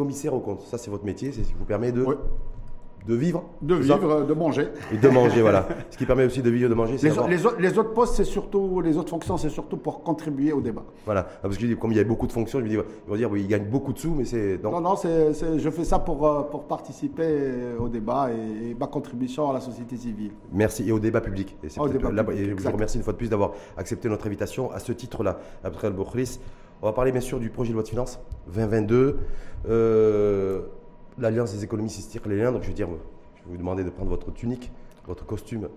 commissaire au compte. Ça, c'est votre métier, c'est ce qui vous permet de, de vivre. De vivre, de manger. Et de manger, voilà. Ce qui permet aussi de vivre, de manger. Les, les, autres, les, autres postes, c'est surtout, les autres fonctions, c'est surtout pour contribuer au débat. Voilà. Ah, parce que comme il y a beaucoup de fonctions, je me dis, ils vont dire, oui, ils gagnent beaucoup de sous, mais c'est. Non, non, je fais ça pour, euh, pour participer au débat et, ma contribution à la société civile. Merci. Et au débat public. Et, au débat là, public, et je vous remercie une fois de plus d'avoir accepté notre invitation à ce titre-là. Après le on va parler bien sûr du projet de loi de finances 2022. Euh, l'Alliance des économistes liens. Donc je vais dire, je vais vous demander de prendre votre tunique, votre costume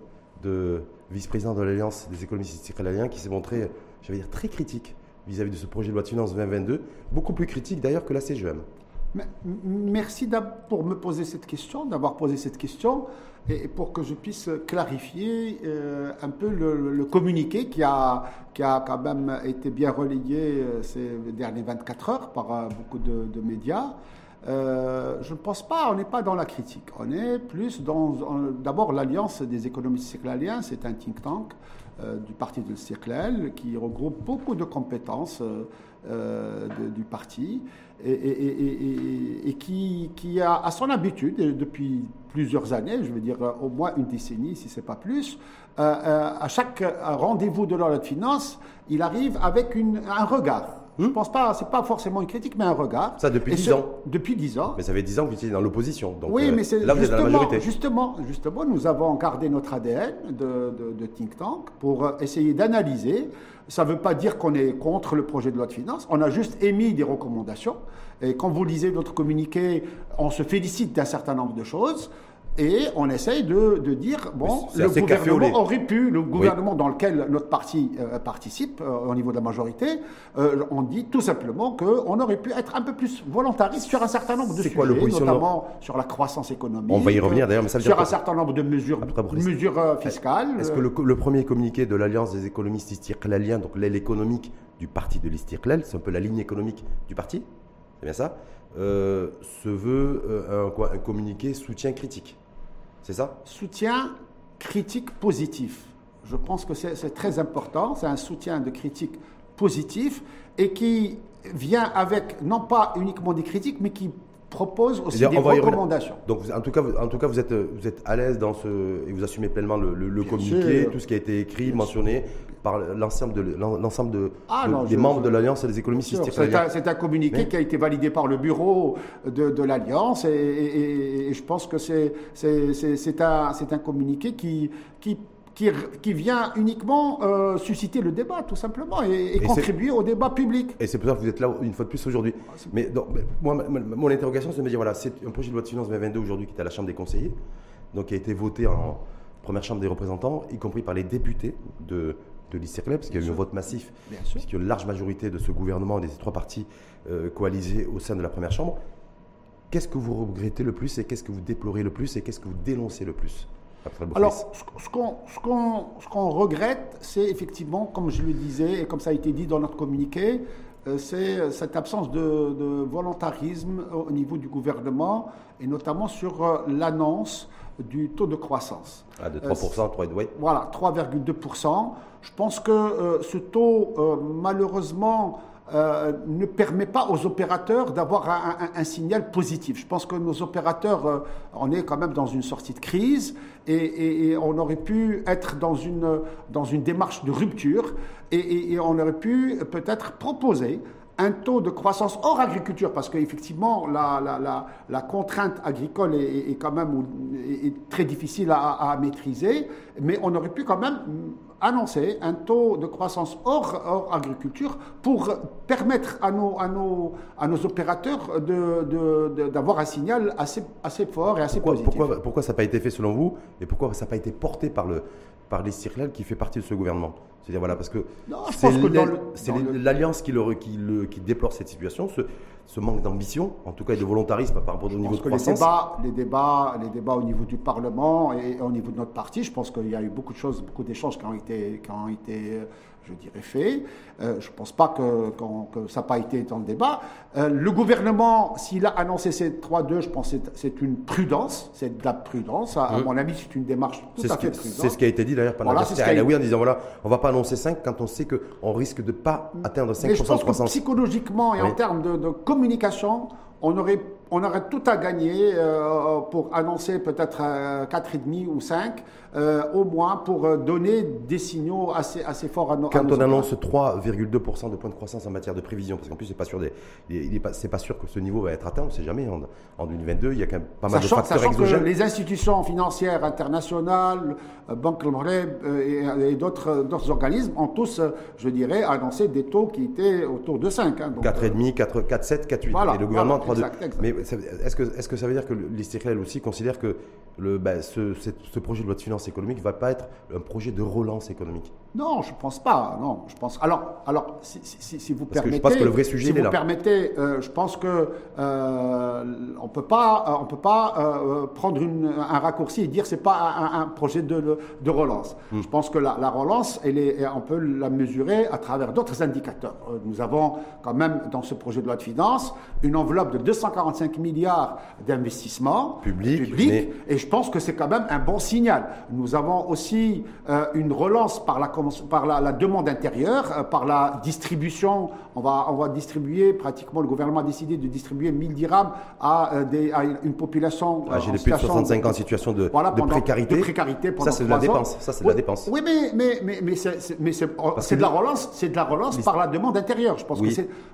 de vice-président de l'Alliance des économistes liens, qui s'est montré, je dire, très critique vis-à-vis de ce projet de loi de finances 2022, beaucoup plus critique d'ailleurs que la CGM. Merci pour me poser cette question, d'avoir posé cette question, et pour que je puisse clarifier euh, un peu le, communiqué qui a, qui a quand même été bien relayé euh, ces dernières 24 heures par euh, beaucoup de, médias. je ne pense pas, on n'est pas dans la critique. On est plus dans. D'abord, l'Alliance des économistes cyclaliens, c'est un think tank du parti de Circlel qui regroupe beaucoup de compétences du parti et, qui, a, à son habitude, depuis plusieurs années, je veux dire au moins une décennie, si ce n'est pas plus, euh, euh, à chaque rendez-vous de l'ordre de finance, il arrive avec un regard. Je ne pense pas, c'est pas forcément une critique, mais un regard. Ça depuis dix ans. Depuis dix ans. Mais ça fait dix ans que vous étiez dans l'opposition. Oui, euh, mais c'est là vous êtes dans la majorité. Justement, justement, nous avons gardé notre ADN de, de think tank pour essayer d'analyser ça ne veut pas dire qu'on est contre le projet de loi de finances. On a juste émis des recommandations. Et quand vous lisez notre communiqué, on se félicite d'un certain nombre de choses. Et on essaye de, dire, bon, le gouvernement aurait pu, le gouvernement dans lequel notre parti euh, participe euh, au niveau de la majorité, euh, on dit tout simplement qu'on aurait pu être un peu plus volontariste sur un certain nombre de sujets, quoi, notamment sur la croissance économique. On va y revenir d'ailleurs, mais ça veut Sur un certain nombre de mesures, mesures fiscales. Est-ce que le, premier communiqué de l'Alliance des économistes istirklaliens, donc l'aile économique du parti de l'Istirklal, c'est un peu la ligne économique du parti, c'est bien ça, se veut un, quoi, un communiqué soutien critique? C'est ça? Soutien critique positif. Je pense que c'est très important. C'est un soutien de critique positif et qui vient avec non pas uniquement des critiques, mais qui propose aussi des recommandations. Donc, en tout cas, vous, en tout cas, vous êtes, vous êtes à l'aise dans ce et vous assumez pleinement le, communiqué, tout ce qui a été écrit, mentionné par l'ensemble de l'ensemble de, ah des membres de l'alliance et des économistes. C'est un, communiqué qui a été validé par le bureau de, l'alliance et, je pense que c'est c'est un, un communiqué qui qui qui, vient uniquement euh, susciter le débat, tout simplement, et, contribuer au débat public. Et c'est pour ça que vous êtes là une fois de plus aujourd'hui. Ah, mais, moi, mon interrogation, c'est de me dire voilà, c'est un projet de loi de finances 2022 aujourd'hui qui est à la Chambre des conseillers, donc qui a été voté en première Chambre des représentants, y compris par les députés de, de l'ICIRCLEP, parce qu'il y a eu un vote massif, a une large majorité de ce gouvernement des trois partis euh, coalisés au sein de la première Chambre. Qu'est-ce que vous regrettez le plus et qu'est-ce que vous déplorez le plus et qu'est-ce que vous dénoncez le plus alors, ce qu'on regrette, c'est effectivement, comme je le disais et comme ça a été dit dans notre communiqué, euh, c'est cette absence de, volontarisme au niveau du gouvernement et notamment sur euh, l'annonce du taux de croissance. Ah, de 3%, 3, oui. Voilà, 3,2%. Je pense que euh, ce taux, malheureusement, euh, ne permet pas aux opérateurs d'avoir un, signal positif. Je pense que nos opérateurs, euh, on est quand même dans une sortie de crise et, on aurait pu être dans une, dans une démarche de rupture et, on aurait pu peut-être proposer un taux de croissance hors agriculture, parce qu'effectivement, la, la, la, contrainte agricole est, quand même est très difficile à, à, maîtriser, mais on aurait pu quand même annoncer un taux de croissance hors, agriculture pour permettre à nos, à nos, à nos opérateurs d'avoir de, un signal assez, assez fort et assez positif. Pourquoi, pourquoi ça n'a pas été fait selon vous et pourquoi ça n'a pas été porté par le, par les qui fait partie de ce gouvernement? C'est-à-dire, voilà, parce que c'est l'alliance qui, qui, qui, déplore cette situation, ce, ce manque d'ambition, en tout cas, et de volontarisme par rapport au niveau de croissance. Les débats, les, débats, les débats au niveau du Parlement et au niveau de notre parti, je pense qu'il y a eu beaucoup de choses, beaucoup d'échanges qui ont été, qui ont été je dirais, fait. Euh, je ne pense pas que, ça n'a pas été dans le débat. Euh, le gouvernement, s'il a annoncé ces 3-2, je pense que c'est une prudence, c'est de la prudence. À, mon avis, c'est une démarche tout à fait prudente. C'est ce qui a été dit d'ailleurs par voilà, oui en disant voilà, on ne va pas annoncer 5 quand on sait qu'on risque de ne pas atteindre 5% Mais je pense Que psychologiquement et en termes de, communication, on aurait, on aurait tout à gagner euh, pour annoncer peut-être 4,5 ou 5, euh, au moins pour euh, donner des signaux assez, assez forts à nos Quand on annonce 3,2% de points de croissance en matière de prévision, parce qu'en plus, c'est pas sûr, des, il pas, pas, sûr que ce niveau va être atteint, on ne sait jamais. En, 2022, il y a quand même pas mal de facteurs sachant Que les institutions financières internationales, Banque et, et d'autres organismes ont tous, je dirais, annoncé des taux qui étaient autour de 5. 4,5, 4,7, 4,8. et le gouvernement mais est-ce que, est que ça veut dire que l'Istiklal aussi considère que le, bah, ce, ce, projet de loi de finances économique ne va pas être un projet de relance économique Non, je ne pense pas. Non, je pense. Alors, alors si, si, vous permettez, je pense que le vrai sujet si vous là. permettez, euh, je pense que euh, on peut pas, euh, on peut pas prendre une, un raccourci et dire c'est pas un, projet de, de relance. Hmm. Je pense que la, la, relance, elle est, on peut la mesurer à travers d'autres indicateurs. Nous avons quand même dans ce projet de loi de finances une enveloppe de 245 milliards d'investissements publics, et je pense que c'est quand même un bon signal. Nous avons aussi euh, une relance par la, par la, demande intérieure, euh, par la distribution. On va, on va distribuer, pratiquement, le gouvernement a décidé de distribuer 1000 dirhams à, euh, des, à une population. Ah, J'ai plus de 65 ans en situation de, de précarité. De précarité ça, c'est de la dépense. Ça, c'est de la dépense. Oui, mais, mais, mais, mais c'est de la relance, c'est de la relance par la demande intérieure. Je pense que.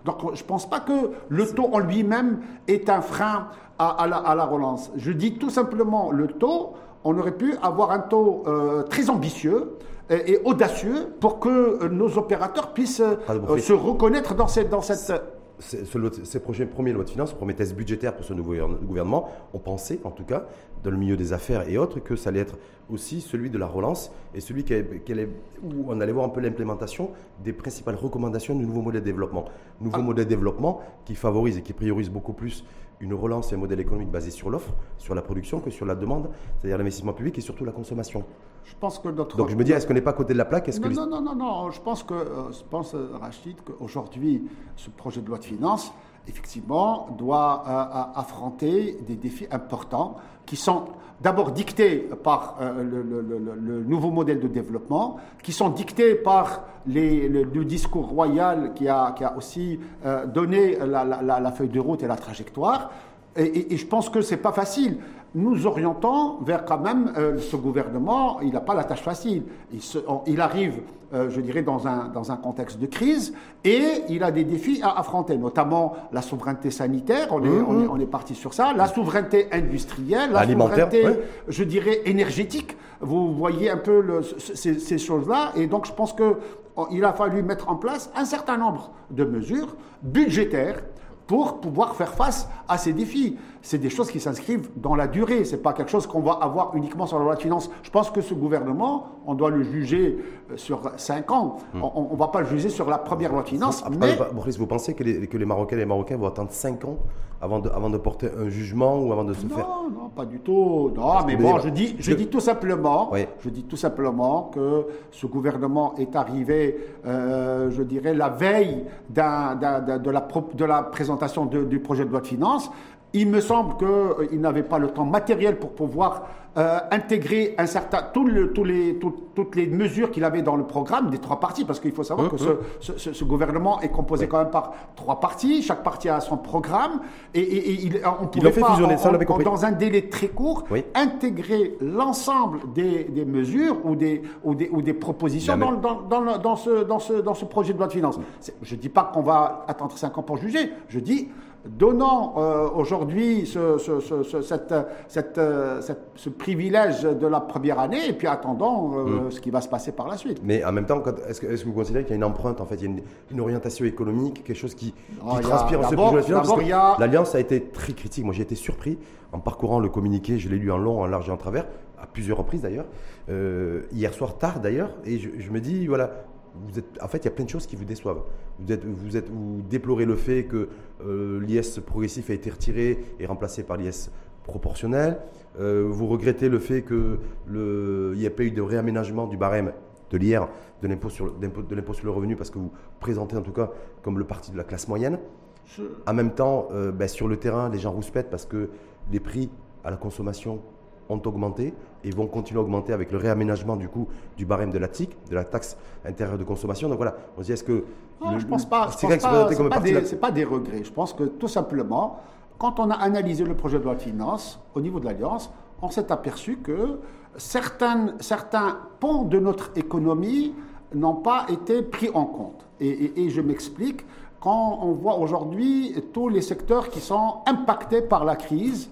Donc, je pense pas que le taux en lui-même est un frein à, la, relance. Je dis tout simplement le taux, on aurait pu avoir un taux euh, très ambitieux et, audacieux pour que euh, nos opérateurs puissent euh, se reconnaître dans cette... Dans cette ces prochains premiers lois de finances, premiers tests budgétaires pour ce nouveau gouvernement, on pensait, en tout cas, dans le milieu des affaires et autres, que ça allait être aussi celui de la relance et celui qui, où on allait voir un peu l'implémentation des principales recommandations du nouveau modèle de développement. Nouveau ah. modèle de développement qui favorise et qui priorise beaucoup plus une relance et un modèle économique basé sur l'offre, sur la production, que sur la demande, c'est-à-dire l'investissement public et surtout la consommation. Je pense que notre... Donc je me dis, est-ce qu'on n'est pas à côté de la plaque? Non, non, non, non, non, je pense que, euh, je pense, euh, Rachid, qu'aujourd'hui, ce projet de loi de finances, effectivement, doit euh, affronter des défis importants qui sont d'abord dictés par euh, le, nouveau modèle de développement, qui sont dictés par le, discours royal qui a, qui a aussi euh, donné la, feuille de route et la trajectoire. Et, je pense que c'est pas facile. Nous orientons vers quand même ce gouvernement. Il n'a pas la tâche facile. Il, il arrive euh, je dirais, dans un, dans un contexte de crise, et il a des défis à affronter, notamment la souveraineté sanitaire, on est, on est, mhm. on est parti sur ça, la souveraineté industrielle, la souveraineté, je dirais, énergétique. Vous voyez un peu le, ces, ces choses-là, et donc je pense qu'il a fallu mettre en place un certain nombre de mesures budgétaires pour pouvoir faire face à ces défis. C'est des choses qui s'inscrivent dans la durée. C'est pas quelque chose qu'on va avoir uniquement sur la loi de finances. Je pense que ce gouvernement, on doit le juger euh, sur cinq ans. Hmm. On, ne va pas le juger sur la première loi de finances. mais... Maurice, vous pensez que les, que les Marocains et les Marocains vont attendre cinq ans avant de, avant de porter un jugement ou avant de se non, faire Non, pas du tout. Non, mais bon, je dis, je dis tout simplement, je dis tout simplement que ce gouvernement est arrivé, euh, je dirais, la veille de, la, de la présentation du projet de loi de finances. Il me semble qu'il euh, n'avait pas le temps matériel pour pouvoir euh, intégrer un certain, tout le, tous les, toutes les mesures qu'il avait dans le programme des trois parties, parce qu'il faut savoir que ce, ce, ce, gouvernement est composé quand même par trois parties, chaque partie a son programme, et, et, et il, on pouvait pas, ça, dans un délai très court, intégrer l'ensemble des, des, mesures ou des, ou des, ou des propositions dans, dans, dans, dans, ce, dans, ce, dans ce projet de loi de finances. Je ne dis pas qu'on va attendre cinq ans pour juger, je dis donnant euh, aujourd'hui ce, ce, cette, cette, euh, ce, privilège de la première année et puis attendant euh, mm. ce qui va se passer par la suite. Mais en même temps, est-ce que, est que, vous considérez qu'il y a une empreinte, en fait, il y a une, orientation économique, quelque chose qui, qui transpire ce projet a... L'Alliance a été très critique. Moi, j'ai été surpris en parcourant le communiqué, je l'ai lu en long, en large et en travers, à plusieurs reprises d'ailleurs, hier soir tard d'ailleurs, et je, je me dis, voilà, en fait, il y a plein de choses qui vous déçoivent. Vous, êtes, vous, êtes, vous déplorez le fait que euh, l'IS progressif a été retiré et remplacé par l'IS proportionnel. Euh, vous regrettez le fait qu'il n'y ait pas eu de réaménagement du barème de l'IR, de l'impôt sur, sur, le revenu, parce que vous présentez en tout cas comme le parti de la classe moyenne. En même temps, euh, ben, sur le terrain, les gens rouspètent parce que les prix à la consommation ont augmenté et vont continuer à augmenter avec le réaménagement du coup du barème de la TIC, de la taxe intérieure de consommation. Donc voilà, on se dit est-ce que... Non, je pense pas. Ce n'est pas, pas, des regrets. Je pense que tout simplement, quand on a analysé le projet de loi de finances au niveau de l'Alliance, on s'est aperçu que certains, certains pans de notre économie n'ont pas été pris en compte. Et, je m'explique, quand on voit aujourd'hui tous les secteurs qui sont impactés par la crise,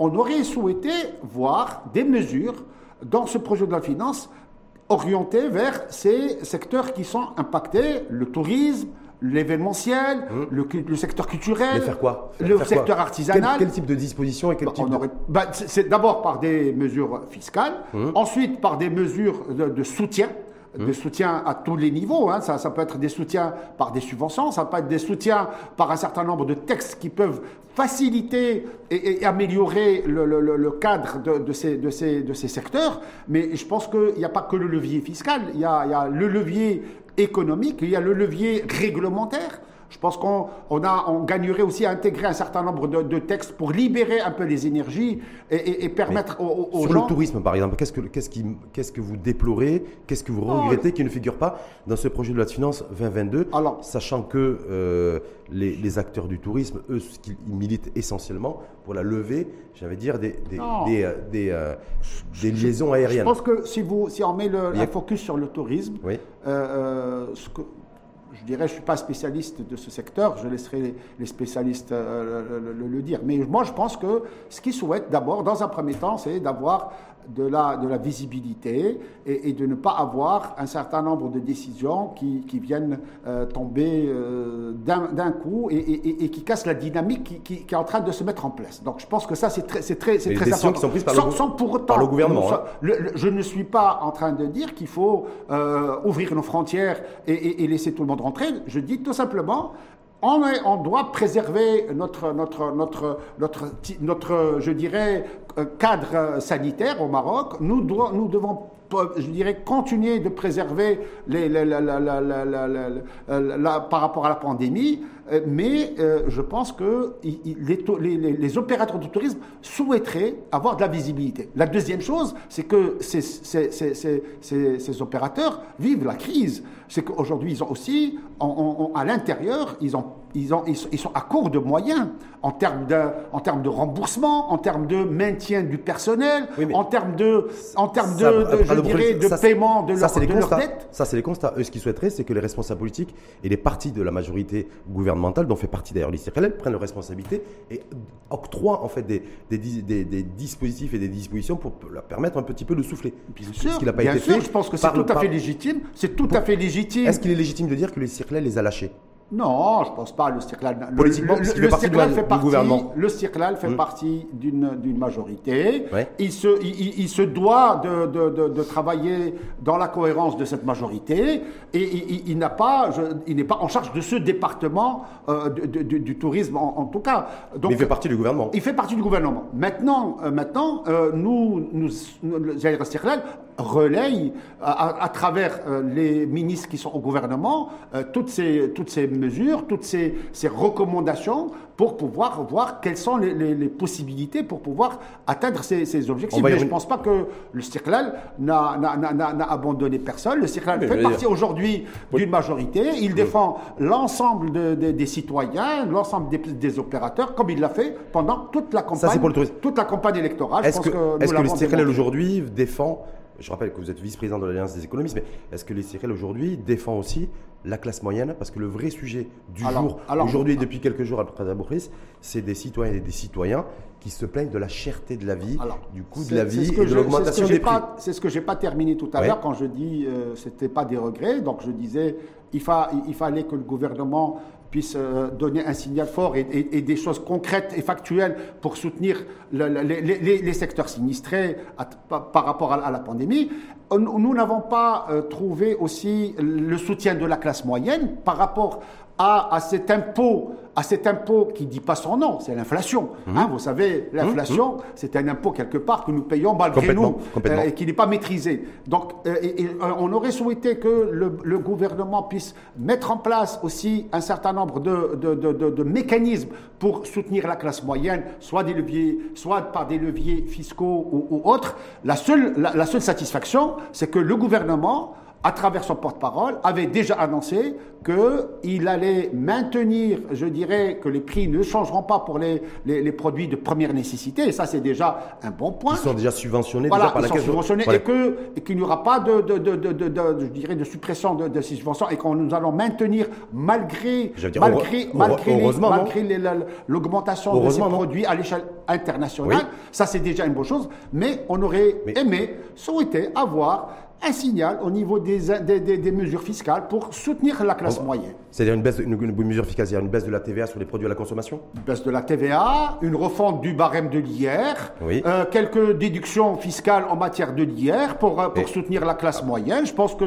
on aurait souhaité voir des mesures dans ce projet de loi de finances orientées vers ces secteurs qui sont impactés, le tourisme, l'événementiel, hum. le, secteur culturel, faire quoi? Le secteur artisanal. Quel, type de disposition et quel bah, type bah, C'est d'abord par des mesures fiscales, hum. ensuite par des mesures de soutien de mmh. soutien à tous les niveaux. Hein. Ça, ça, peut être des soutiens par des subventions, ça peut être des soutiens par un certain nombre de textes qui peuvent faciliter et, améliorer le, cadre de, ces, de, ces, de, ces, secteurs. Mais je pense qu'il n'y a pas que le levier fiscal, il y a le levier économique, il y a le levier réglementaire. Je pense qu'on on on gagnerait aussi à intégrer un certain nombre de, textes pour libérer un peu les énergies et, permettre aux, gens... Sur le tourisme, par exemple, qu'est-ce que, qu'est-ce, qui, qu'est-ce que vous déplorez, qu'est-ce que vous oh, regrettez qui ne figure pas dans ce projet de loi de finances 2022, Alors, sachant que euh, les, acteurs du tourisme, eux, ils militent essentiellement pour la levée, j'allais dire, des, des, des, euh, euh, des, liaisons aériennes. Je pense que si, vous, si on met le, focus sur le tourisme, oui. ce que je dirais, je ne suis pas spécialiste de ce secteur, je laisserai les spécialistes euh, le, dire. Mais moi, je pense que ce qu'ils souhaitent d'abord, dans un premier temps, c'est d'avoir de la, de la visibilité et, de ne pas avoir un certain nombre de décisions qui, qui viennent euh, tomber euh, d'un coup et, qui cassent la dynamique qui, qui, est en train de se mettre en place. Donc je pense que ça, c'est très, c'est très, c'est très décisions qui sont prises par, le, sans pour autant, le gouvernement. Hein. je ne suis pas en train de dire qu'il faut euh, ouvrir nos frontières et, laisser tout le monde rentrer. Je dis tout simplement, on, on, doit préserver notre, notre, notre, notre, notre, je dirais, cadre sanitaire au Maroc. Nous, nous devons je dirais, continuer de préserver les, par rapport à la pandémie, euh, mais euh, je pense que les, les, opérateurs du tourisme souhaiteraient avoir de la visibilité. La deuxième chose, c'est que ces, opérateurs vivent la crise. C'est qu'aujourd'hui, ils ont aussi, à l'intérieur, ils, ont, ils, ont, ils, sont à court de moyens en termes de, en termes de remboursement, en termes de maintien du personnel, en termes de, en termes de, je dirais, de paiement de, leur, de dette. Ça, c'est les constats. Eux, ce qu'ils souhaiteraient, c'est que les responsables politiques et les partis de la majorité gouvernementale dont fait partie d'ailleurs l'Israël, prennent leurs responsabilités et octroient en fait des, des, des, dispositifs et des dispositions pour leur permettre un petit peu de souffler. Bien sûr, ce n'a pas été fait. Je pense que c'est tout à fait légitime. C'est tout à fait légitime. Est-ce qu'il est légitime de dire que l'Israël les a lâchés? Non, je ne pense pas. Le Circlal, Politiquement, le, le, fait partie gouvernement. Le Circlal fait hmm. partie d'une majorité. Il, se, il, se doit de, de, de, travailler dans la cohérence de cette majorité et il, n'a pas, il n'est pas en charge de ce département euh, du tourisme en, tout cas. Donc, Mais il fait partie du gouvernement. Il fait partie du gouvernement. Maintenant, euh, maintenant euh, nous, nous, le Circlal relaye à, à travers les ministres qui sont au gouvernement toutes ces, toutes ces mesures, toutes ces, recommandations pour pouvoir voir quelles sont les, possibilités pour pouvoir atteindre ces, objectifs. Mais je ne pense pas que le CIRCLAL n'a abandonné personne. Le CIRCLAL fait partie aujourd'hui d'une majorité. Il défend l'ensemble des citoyens, l'ensemble des, opérateurs, comme il l'a fait pendant toute la campagne, toute la campagne électorale. Est-ce que, que, le CIRCLAL aujourd'hui défend je rappelle que vous êtes vice-président de l'Alliance des économistes, mais est-ce que les aujourd'hui défend aussi la classe moyenne, parce que le vrai sujet du jour, aujourd'hui depuis quelques jours après la c'est des citoyens et des citoyens qui se plaignent de la cherté de la vie, du coût de la vie et de l'augmentation des prix. C'est ce que j'ai pas terminé tout à l'heure quand je dis euh, c'était pas des regrets. Donc je disais il, il fallait que le gouvernement puisse euh, donner un signal fort et, des choses concrètes et factuelles pour soutenir les, secteurs sinistrés par rapport à, la pandémie. Nous n'avons pas euh, trouvé aussi le soutien de la classe moyenne par rapport à, à cet impôt à cet impôt qui ne dit pas son nom, c'est l'inflation. Mmh. Hein, vous savez, l'inflation, mmh. c'est un impôt quelque part que nous payons malgré nous euh, et qui n'est pas maîtrisé. Donc, euh, on aurait souhaité que le, gouvernement puisse mettre en place aussi un certain nombre de, de, mécanismes pour soutenir la classe moyenne, soit des leviers, soit par des leviers fiscaux ou, autres. La seule, la seule satisfaction, c'est que le gouvernement à travers son porte-parole, avait déjà annoncé qu'il allait maintenir, je dirais, que les prix ne changeront pas pour les, les, produits de première nécessité. Et ça, c'est déjà un bon point. Ils sont déjà subventionnés voilà, déjà par ils sont subventionnés et qu'il n'y aura pas de, de, de, de, je dirais, de suppression de, ces subventions et que nous allons maintenir malgré malgré malgré l'augmentation de ces produits à l'échelle internationale. Ça, c'est déjà une bonne chose. Mais on aurait aimé, souhaité avoir un signal au niveau des, des, mesures fiscales pour soutenir la classe moyenne. C'est-à-dire une, baisse, une, mesure c'est-à-dire une baisse de la TVA sur les produits à la consommation Une baisse de la TVA, une refonte du barème de l'IR, euh, quelques déductions fiscales en matière de l'IR pour, euh, soutenir la classe moyenne. Je pense que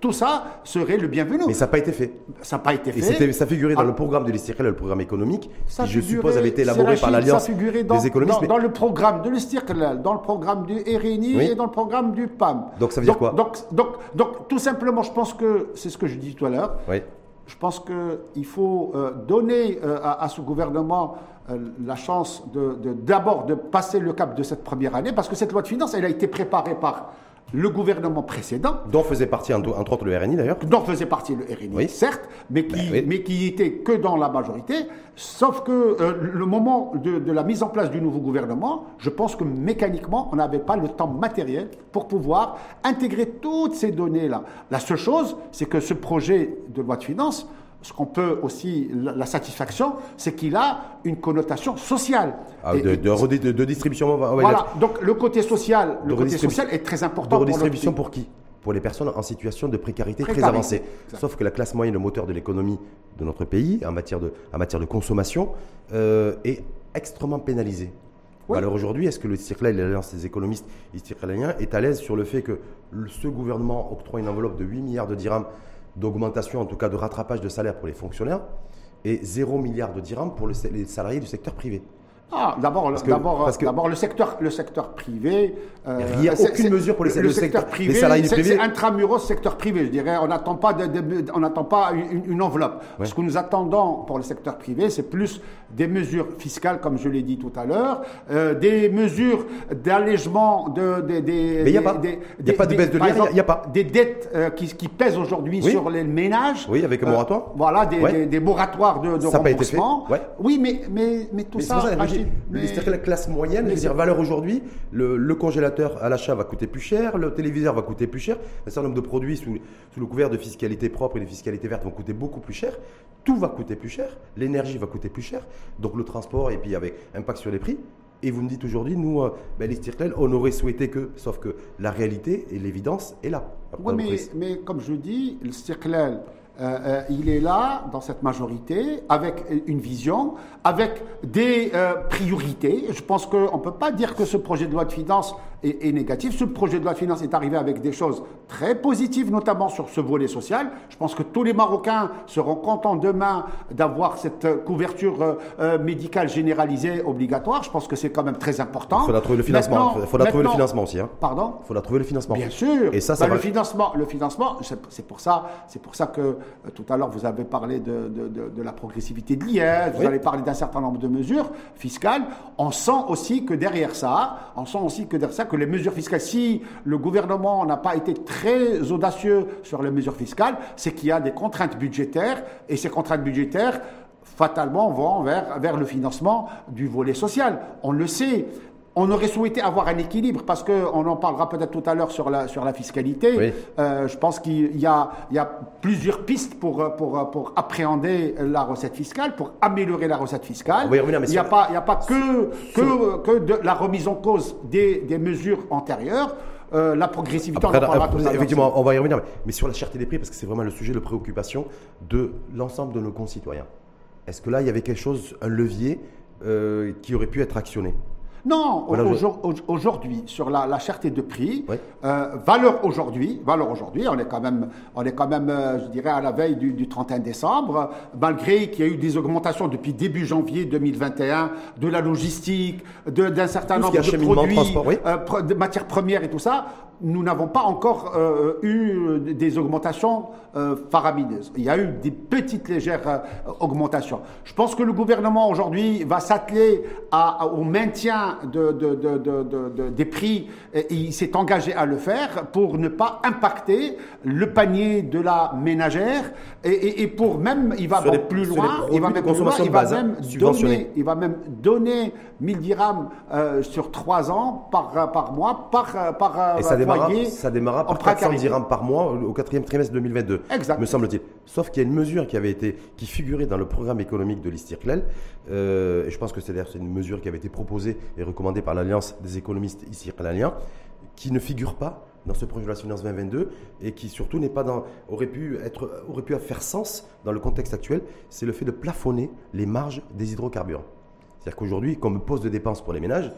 tout ça serait le bienvenu. Mais ça n'a pas été fait. Ça n'a pas été fait. Et ça figurait dans ah. le programme de l'Estirkel, le programme économique, qui je suppose avait été élaboré par l'Alliance des économistes. Dans, dans, le programme de l'Estirkel, dans le programme du RNI et dans le programme du PAM. Donc ça veut dire quoi? donc, donc, donc, tout simplement, je pense que c'est ce que je dis tout à l'heure. Je pense qu'il faut euh, donner euh, à, ce gouvernement euh, la chance d'abord de, de, passer le cap de cette première année, parce que cette loi de finances, elle a été préparée par le gouvernement précédent. Dont faisait partie entre autres le RNI d'ailleurs. Dont faisait partie le RNI, certes, mais qui, ben mais qui était que dans la majorité. Sauf que euh, le moment de, la mise en place du nouveau gouvernement, je pense que mécaniquement, on n'avait pas le temps matériel pour pouvoir intégrer toutes ces données-là. La seule chose, c'est que ce projet de loi de finances ce qu'on peut aussi, la, satisfaction, c'est qu'il a une connotation sociale. Ah, de, de, distribution. voilà, donc le côté social, le côté social est très important. De redistribution pour, qui? Pour les personnes en situation de précarité, très avancée. Sauf que la classe moyenne, le moteur de l'économie de notre pays, en matière de, en matière de consommation, euh, est extrêmement pénalisée. Alors aujourd'hui, est-ce que le CIRCLA, l'Alliance des économistes est à l'aise sur le fait que ce gouvernement octroie une enveloppe de 8 milliards de dirhams d'augmentation, en tout cas de rattrapage de salaire pour les fonctionnaires, et 0 milliard de dirhams pour les salariés du secteur privé. Ah, d'abord, d'abord, d'abord le secteur, le secteur privé. Euh, il n'y a aucune mesure pour les, le secteur, privé. Les salariés privés. C'est intramuros secteur privé, je dirais. On n'attend pas, de, on pas une, enveloppe. Ce que nous attendons pour le secteur privé, c'est plus des mesures fiscales, comme je l'ai dit tout à l'heure, euh, des mesures d'allègement de, des. Mais il n'y a pas. Il n'y a pas de baisse de l'IR. Il n'y a pas. Des dettes euh, qui, qui, pèsent aujourd'hui sur les ménages. Oui, avec un moratoire. voilà, des, des, moratoires de, de ça remboursement. Pas été fait. Oui, mais mais mais tout ça. C'est-à-dire que la classe moyenne, je dire, valeur aujourd'hui, le, congélateur à l'achat va coûter plus cher, le téléviseur va coûter plus cher, un certain nombre de produits sous, le couvert de fiscalité propre et de fiscalité verte vont coûter beaucoup plus cher, tout va coûter plus cher, l'énergie va coûter plus cher, donc le transport et puis avec impact sur les prix. Et vous me dites aujourd'hui, nous, euh, ben, les Stirkel, on aurait souhaité que, sauf que la réalité et l'évidence est là. Oui, mais, mais, comme je dis, le Stirkel, euh, euh, il est là, dans cette majorité, avec une vision, avec des euh, priorités. Je pense qu'on ne peut pas dire que ce projet de loi de finances est, négatif. Ce projet de loi de finances est arrivé avec des choses très positives, notamment sur ce volet social. Je pense que tous les Marocains seront contents demain d'avoir cette couverture médicale généralisée obligatoire. Je pense que c'est quand même très important. Il faudra trouver le financement. Il faudra trouver le financement aussi. Hein. Pardon Il faudra trouver le financement. Bien sûr. Et ça, ça bah, le financement, le financement, c'est pour ça, c'est pour ça que tout à l'heure, vous avez parlé de, la progressivité de l'IS, vous avez parlé d'un certain nombre de mesures fiscales. On sent aussi que derrière ça, on sent aussi que derrière ça, que les mesures fiscales, si le gouvernement n'a pas été très audacieux sur les mesures fiscales, c'est qu'il y a des contraintes budgétaires, et ces contraintes budgétaires, fatalement vont vers, vers le financement du volet social. On le sait. On aurait souhaité avoir un équilibre parce qu'on en parlera peut-être tout à l'heure sur la, sur la fiscalité. Euh, je pense qu'il y a, il y a plusieurs pistes pour, pour, pour appréhender la recette fiscale, pour améliorer la recette fiscale. il n'y a, pas, il a pas que, que, que de la remise en cause des, des mesures antérieures. Euh, la progressivité, Après, on en parlera tout à l'heure. Effectivement, on va y revenir. Mais sur la cherté des prix, parce que c'est vraiment le sujet de préoccupation de l'ensemble de nos concitoyens. Est-ce que là, il y avait quelque chose, un levier euh, qui aurait pu être actionné? Non, aujourd'hui, sur la, la, cherté de prix, euh, valeur aujourd'hui, valeur aujourd'hui, on est quand même, on est quand même, euh, je dirais, à la veille du, du 31 décembre, malgré qu'il y a eu des augmentations depuis début janvier 2021 de la logistique, d'un certain nombre de produits, euh, de matières premières et tout ça. Nous n'avons pas encore euh, eu des augmentations euh, faramineuses. Il y a eu des petites légères euh, augmentations. Je pense que le gouvernement aujourd'hui va s'atteler au maintien de, des prix. Et il s'est engagé à le faire pour ne pas impacter le panier de la ménagère et, pour même, il va plus loin, il va même, plus loin, il va même donner, il va même donner 1000 dirhams sur trois ans par, par mois, par, par et ça ça démarra par 400 dirhams par mois au quatrième trimestre 2022, me semble-t-il. Sauf qu'il y a une mesure qui avait été, qui figurait dans le programme économique de l'Istirklel, euh, et je pense que c'est d'ailleurs une mesure qui avait été proposée et recommandée par l'Alliance des économistes istirklaliens, qui ne figure pas dans ce projet de loi de finances 2022 et qui surtout n'est pas dans, aurait pu être, aurait pu faire sens dans le contexte actuel, c'est le fait de plafonner les marges des hydrocarbures. C'est-à-dire qu'aujourd'hui, comme poste de dépense pour les ménages,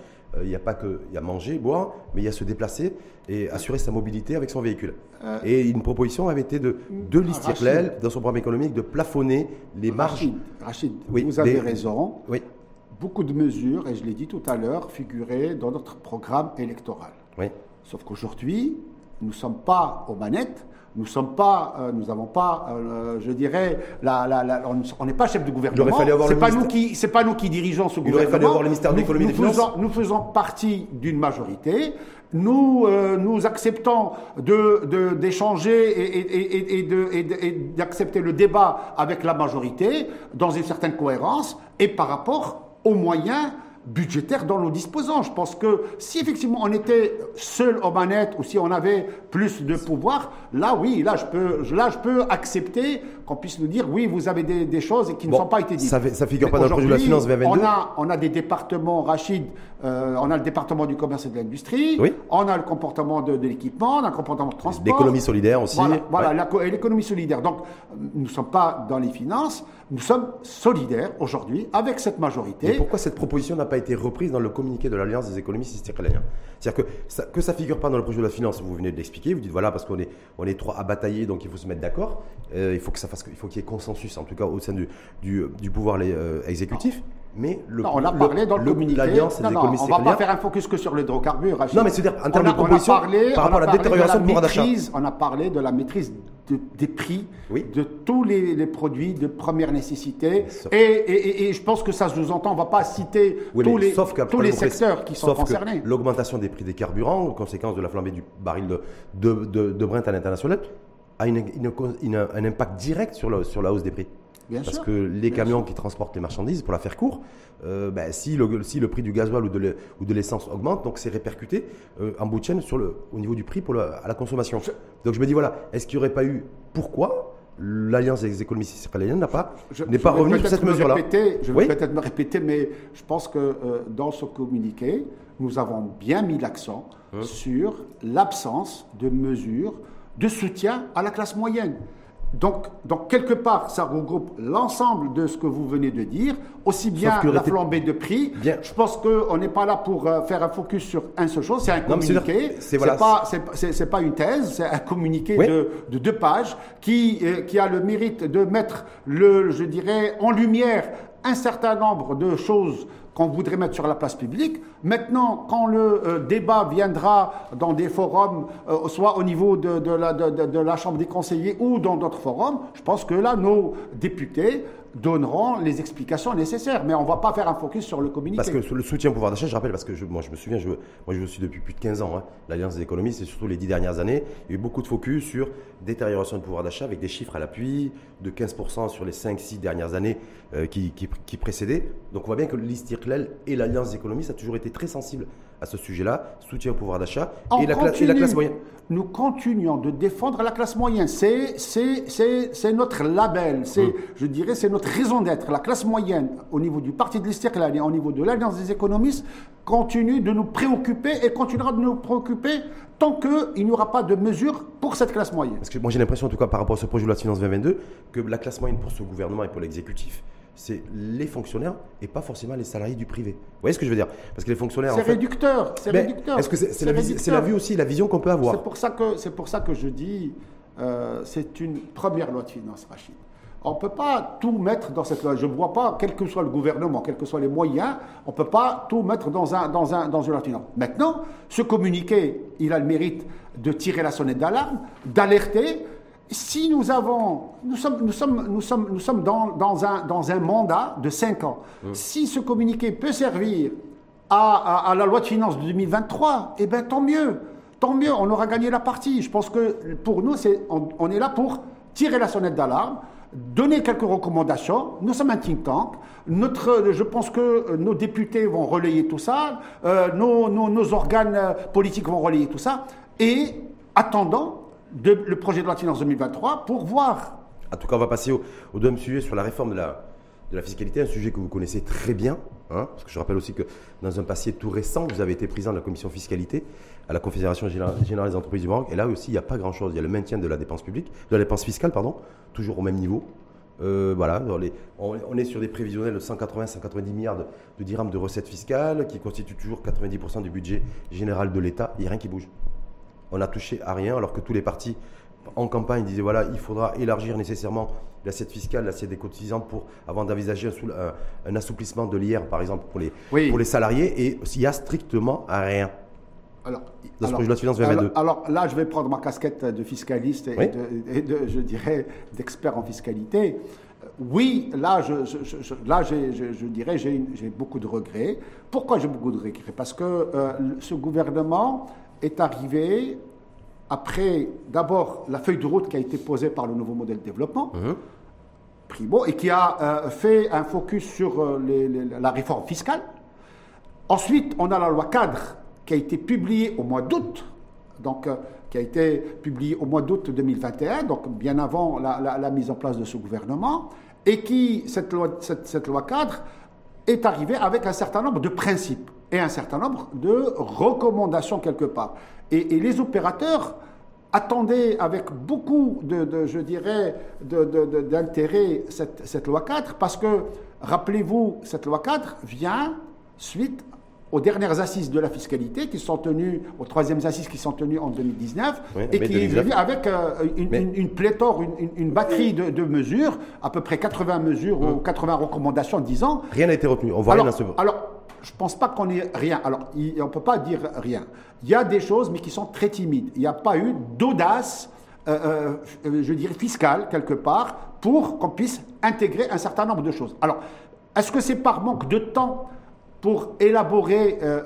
il n'y a pas que y a manger, boire, mais il y a se déplacer et assurer sa mobilité avec son véhicule. Euh, et une proposition avait été de, de dans son programme économique, de plafonner les marges. Rachid, vous avez raison. Oui. Beaucoup de mesures, et je l'ai dit tout à l'heure, figuraient dans notre programme électoral. Oui. Sauf qu'aujourd'hui, nous ne sommes pas aux manettes, nous sommes pas, euh, nous n'avons pas, euh, je dirais, la, on n'est pas chef de gouvernement. C'est pas nous qui, c'est pas nous qui dirigeons ce gouvernement. Il aurait fallu avoir le ministère de l'économie et des finances. nous faisons partie d'une majorité. Nous, euh, nous acceptons de, d'échanger et, et, d'accepter le débat avec la majorité dans une certaine cohérence et par rapport aux moyens budgétaire dont nous disposons. Je pense que si effectivement on était seul aux manettes ou si on avait plus de pouvoir, là oui, là je peux, là, je peux accepter qu'on puisse nous dire oui, vous avez des, choses qui ne sont pas été dites. Ça, ça figure pas dans le projet de la finance 2022 on a, on a des départements, Rachid, euh, on a le département du commerce et de l'industrie, on a le comportement de, l'équipement, on a le comportement de transport. L'économie solidaire aussi. Voilà, l'économie solidaire. Donc nous ne sommes pas dans les finances, nous sommes solidaires aujourd'hui avec cette majorité. Et pourquoi cette proposition n'a pas été reprise dans le communiqué de l'Alliance des économistes istirkaliens C'est-à-dire que ça, que ça figure pas dans le projet de la finance, vous venez de l'expliquer, vous dites voilà, parce qu'on est, on est trop batailler donc il faut se mettre d'accord, euh, il faut que ça fasse, il faut qu'il y ait consensus, en tout cas au sein du, du, pouvoir les, euh, exécutif. Mais le, non, on a parlé dans le, communiqué. L'Alliance des économistes On ne va pas faire un focus que sur l'hydrocarbure. Non, mais c'est-à-dire en termes de proposition, par rapport à la détérioration du pouvoir d'achat. On a parlé de la maîtrise des prix de tous les, produits de première nécessité. Et, je pense que ça se sous-entend, on ne va pas citer tous les, tous les secteurs qui sont concernés. L'augmentation des prix des carburants, conséquence de la flambée du baril de, de, de, Brent à l'international, a une, un impact direct sur la, sur la hausse des prix. Parce que les camions qui transportent les marchandises, pour la faire court, euh, ben, si, le, si, le, prix du gasoil ou de l'essence augmente, donc c'est répercuté euh, en bout de chaîne sur le, au niveau du prix pour à la consommation. Donc je me dis, voilà, est-ce qu'il n'y aurait pas eu. Pourquoi l'Alliance des économistes israéliennes n'a pas, n'est pas revenue sur cette mesure-là? Je vais peut-être me répéter, mais je pense que euh, dans ce communiqué, nous avons bien mis l'accent hein? sur l'absence de mesures de soutien à la classe moyenne. Donc, donc, quelque part, ça regroupe l'ensemble de ce que vous venez de dire, aussi bien la flambée de prix. Bien. Je pense qu'on n'est pas là pour euh, faire un focus sur un seul chose, c'est un communiqué. C'est voilà. pas, pas, une thèse, c'est un communiqué de, de, deux pages qui, euh, qui a le mérite de mettre, le, je dirais, en lumière un certain nombre de choses qu'on voudrait mettre sur la place publique. Maintenant, quand le euh, débat viendra dans des forums, euh, soit au niveau de, la, de, la, Chambre des conseillers ou dans d'autres forums, je pense que là, nos députés donneront les explications nécessaires. Mais on ne va pas faire un focus sur le communiqué. Parce que le soutien au pouvoir d'achat, je rappelle, parce que je, moi je me souviens, moi je suis depuis plus de 15 ans, hein, l'Alliance des économistes, et surtout les 10 dernières années, il y a eu beaucoup de focus sur détérioration du pouvoir d'achat avec des chiffres à l'appui, de 15% sur les 5-6 dernières années euh, qui, précédaient. Donc on voit bien que l'ISTIRCLEL et l'Alliance des économistes a toujours été très sensible à ce sujet-là, soutien au pouvoir d'achat et, la classe moyenne. Nous continuons de défendre la classe moyenne. C'est notre label, c'est, hum. je dirais, c'est notre raison d'être. La classe moyenne, au niveau du parti de l'Istiklal et au niveau de l'Alliance des économistes, continue de nous préoccuper et continuera de nous préoccuper tant qu'il n'y aura pas de mesures pour cette classe moyenne. Parce que moi j'ai l'impression, en tout cas par rapport à ce projet de loi de finances 2022, que la classe moyenne pour ce gouvernement et pour l'exécutif, c'est les fonctionnaires et pas forcément les salariés du privé. Vous voyez ce que je veux dire? Parce que les fonctionnaires. C'est réducteur. C'est réducteur. Est-ce que c'est la, vue aussi, la vision qu'on peut avoir C'est pour ça que c'est pour ça que je dis, euh, c'est une première loi de finances, Rachid. on ne peut pas tout mettre dans cette loi. Je ne vois pas, quel que soit le gouvernement, quels que soient les moyens, on ne peut pas tout mettre dans, un, dans, un, dans une loi Maintenant, ce communiqué, il a le mérite de tirer la sonnette d'alarme, d'alerter. Si nous avons, nous sommes, nous sommes, nous sommes, nous sommes dans, dans, un, dans un mandat de 5 ans. Mmh. Si ce communiqué peut servir à, à, la loi de finances de 2023, eh bien tant mieux. Tant mieux, on aura gagné la partie. Je pense que pour nous, on, on est là pour tirer la sonnette d'alarme, donner quelques recommandations. Nous sommes un think tank. Notre, je pense que nos députés vont relayer tout ça, euh, nos, nos, organes politiques vont relayer tout ça, et attendant le projet de loi de finances 2023 pour voir. En tout cas, on va passer au, au deuxième sujet sur la réforme de la, de la fiscalité, un sujet que vous connaissez très bien, hein, parce que je rappelle aussi que dans un passé tout récent, vous avez été président de la commission fiscalité à la Confédération générale des entreprises du Maroc, et là aussi, il n'y a pas grand-chose. Il y a le maintien de la dépense publique, de la dépense fiscale, pardon, toujours au même niveau. Euh, voilà, on, est sur des prévisionnels de 180-190 milliards de, dirhams de recettes fiscales, qui constituent toujours 90% du budget général de l'État. Il n'y a rien qui bouge. On n'a touché à rien, alors que tous les partis en campagne disaient voilà, il faudra élargir nécessairement l'assiette fiscale, l'assiette des cotisants pour, avant d'envisager un, assouplissement de l'IR, par exemple, pour les, pour les salariés, et s'il y a strictement rien. Alors, alors, là, je vais prendre ma casquette de fiscaliste et, de, je dirais, d'expert en fiscalité. Oui, là, je, là, je, dirais, j'ai beaucoup de regrets. Pourquoi j'ai beaucoup de regrets? Parce que euh, ce gouvernement est arrivé après, d'abord, la feuille de route qui a été posée par le nouveau modèle de développement, mhm. Primo, et qui a euh, fait un focus sur euh, la réforme fiscale. Ensuite, on a la loi cadre qui a été publié au mois d'août, donc euh, qui a été publié au mois d'août 2021, donc bien avant la, mise en place de ce gouvernement, et qui, cette loi, cette, loi cadre, est arrivée avec un certain nombre de principes et un certain nombre de recommandations quelque part. Et, les opérateurs attendaient avec beaucoup de, je dirais, d'intérêt cette, cette loi cadre, parce que, rappelez-vous, cette loi cadre vient suite aux dernières assises de la fiscalité qui sont tenues, aux troisièmes assises qui sont tenues en 2019, et qui est venue avec euh, une, pléthore, une, batterie de, mesures, à peu près 80 mesures ou 80 recommandations, disant. Rien n'a été retenu. On voit alors, rien à ce... alors, je ne pense pas qu'on ait rien. Alors, on ne peut pas dire rien. Il y a des choses, mais qui sont très timides. Il n'y a pas eu d'audace, euh, euh, je dirais, fiscale, quelque part, pour qu'on puisse intégrer un certain nombre de choses. Alors, est-ce que c'est par manque de temps? Pour élaborer euh,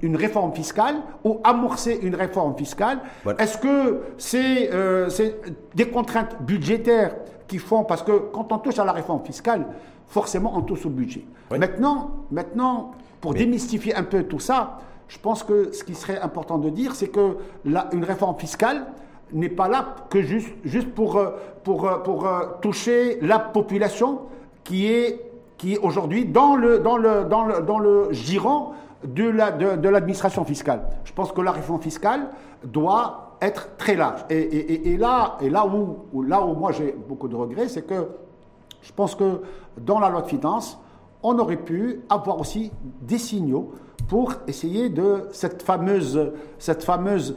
une, réforme fiscale ou amorcer une réforme fiscale. Est-ce que euh, c'est des contraintes budgétaires qui font, parce que quand on touche à la réforme fiscale, forcément on touche au budget. Maintenant, maintenant, pour démystifier un peu tout ça, je pense que ce qui serait important de dire, c'est que une réforme fiscale n'est pas là que juste, juste pour, euh, pour, pour toucher la population qui est qui est aujourd'hui dans le, dans, le, dans, le, dans le giron de l'administration de, fiscale. Je pense que la réforme fiscale doit être très large. Et, et, et, là, et là, où, là où moi j'ai beaucoup de regrets, c'est que je pense que dans la loi de finances, on aurait pu avoir aussi des signaux pour essayer de cette fameuse, cette fameuse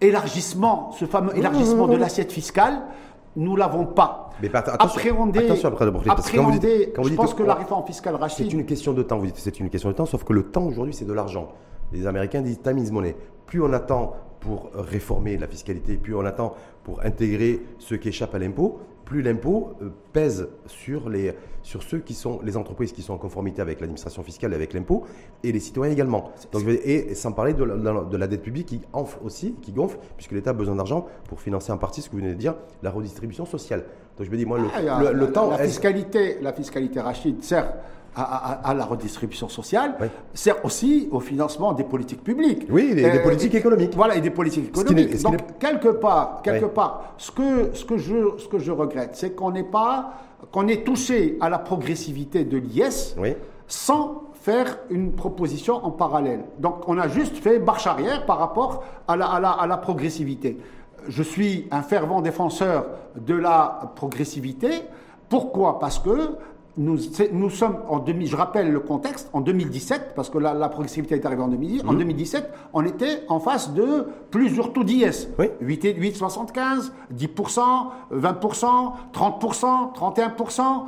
élargissement, ce fameux élargissement de l'assiette fiscale nous l'avons pas. Mais attention, appréhender, attention après quand vous dites, je pense que, la réforme fiscale rachète. C'est une question de temps, vous dites c'est une question de temps, sauf que le temps aujourd'hui c'est de l'argent. Les Américains disent time is money. Plus on attend pour réformer la fiscalité, plus on attend pour intégrer ceux qui échappent à l'impôt, plus l'impôt euh, pèse sur, les, sur ceux qui sont les entreprises qui sont en conformité avec l'administration fiscale et avec l'impôt, et les citoyens également. Donc, et, sans parler de la, de la, dette publique qui enfle aussi, qui gonfle, puisque l'État a besoin d'argent pour financer en partie ce que vous venez de dire, la redistribution sociale. Donc je me dis, moi, le, ah, temps... La fiscalité, la fiscalité Rachid sert à, la redistribution sociale, sert aussi au financement des politiques publiques. Oui, des, euh, politiques économiques. Voilà, et des politiques économiques. Donc, quelque part, quelque part, ce que, ce que je, ce que je regrette, c'est qu'on n'est pas, qu'on ait touché à la progressivité de l'IS sans faire une proposition en parallèle. Donc, on a juste fait marche arrière par rapport à la, à la, à la progressivité. Je suis un fervent défenseur de la progressivité. Pourquoi? Parce que nous, nous, sommes en 2000, je rappelle le contexte, en 2017, parce que la, la progressivité est arrivée en 2010, en 2017, mhm. on était en face de plusieurs taux d'IS. Oui. 8, 8, 75, 10%, 20%, 30%, 31%.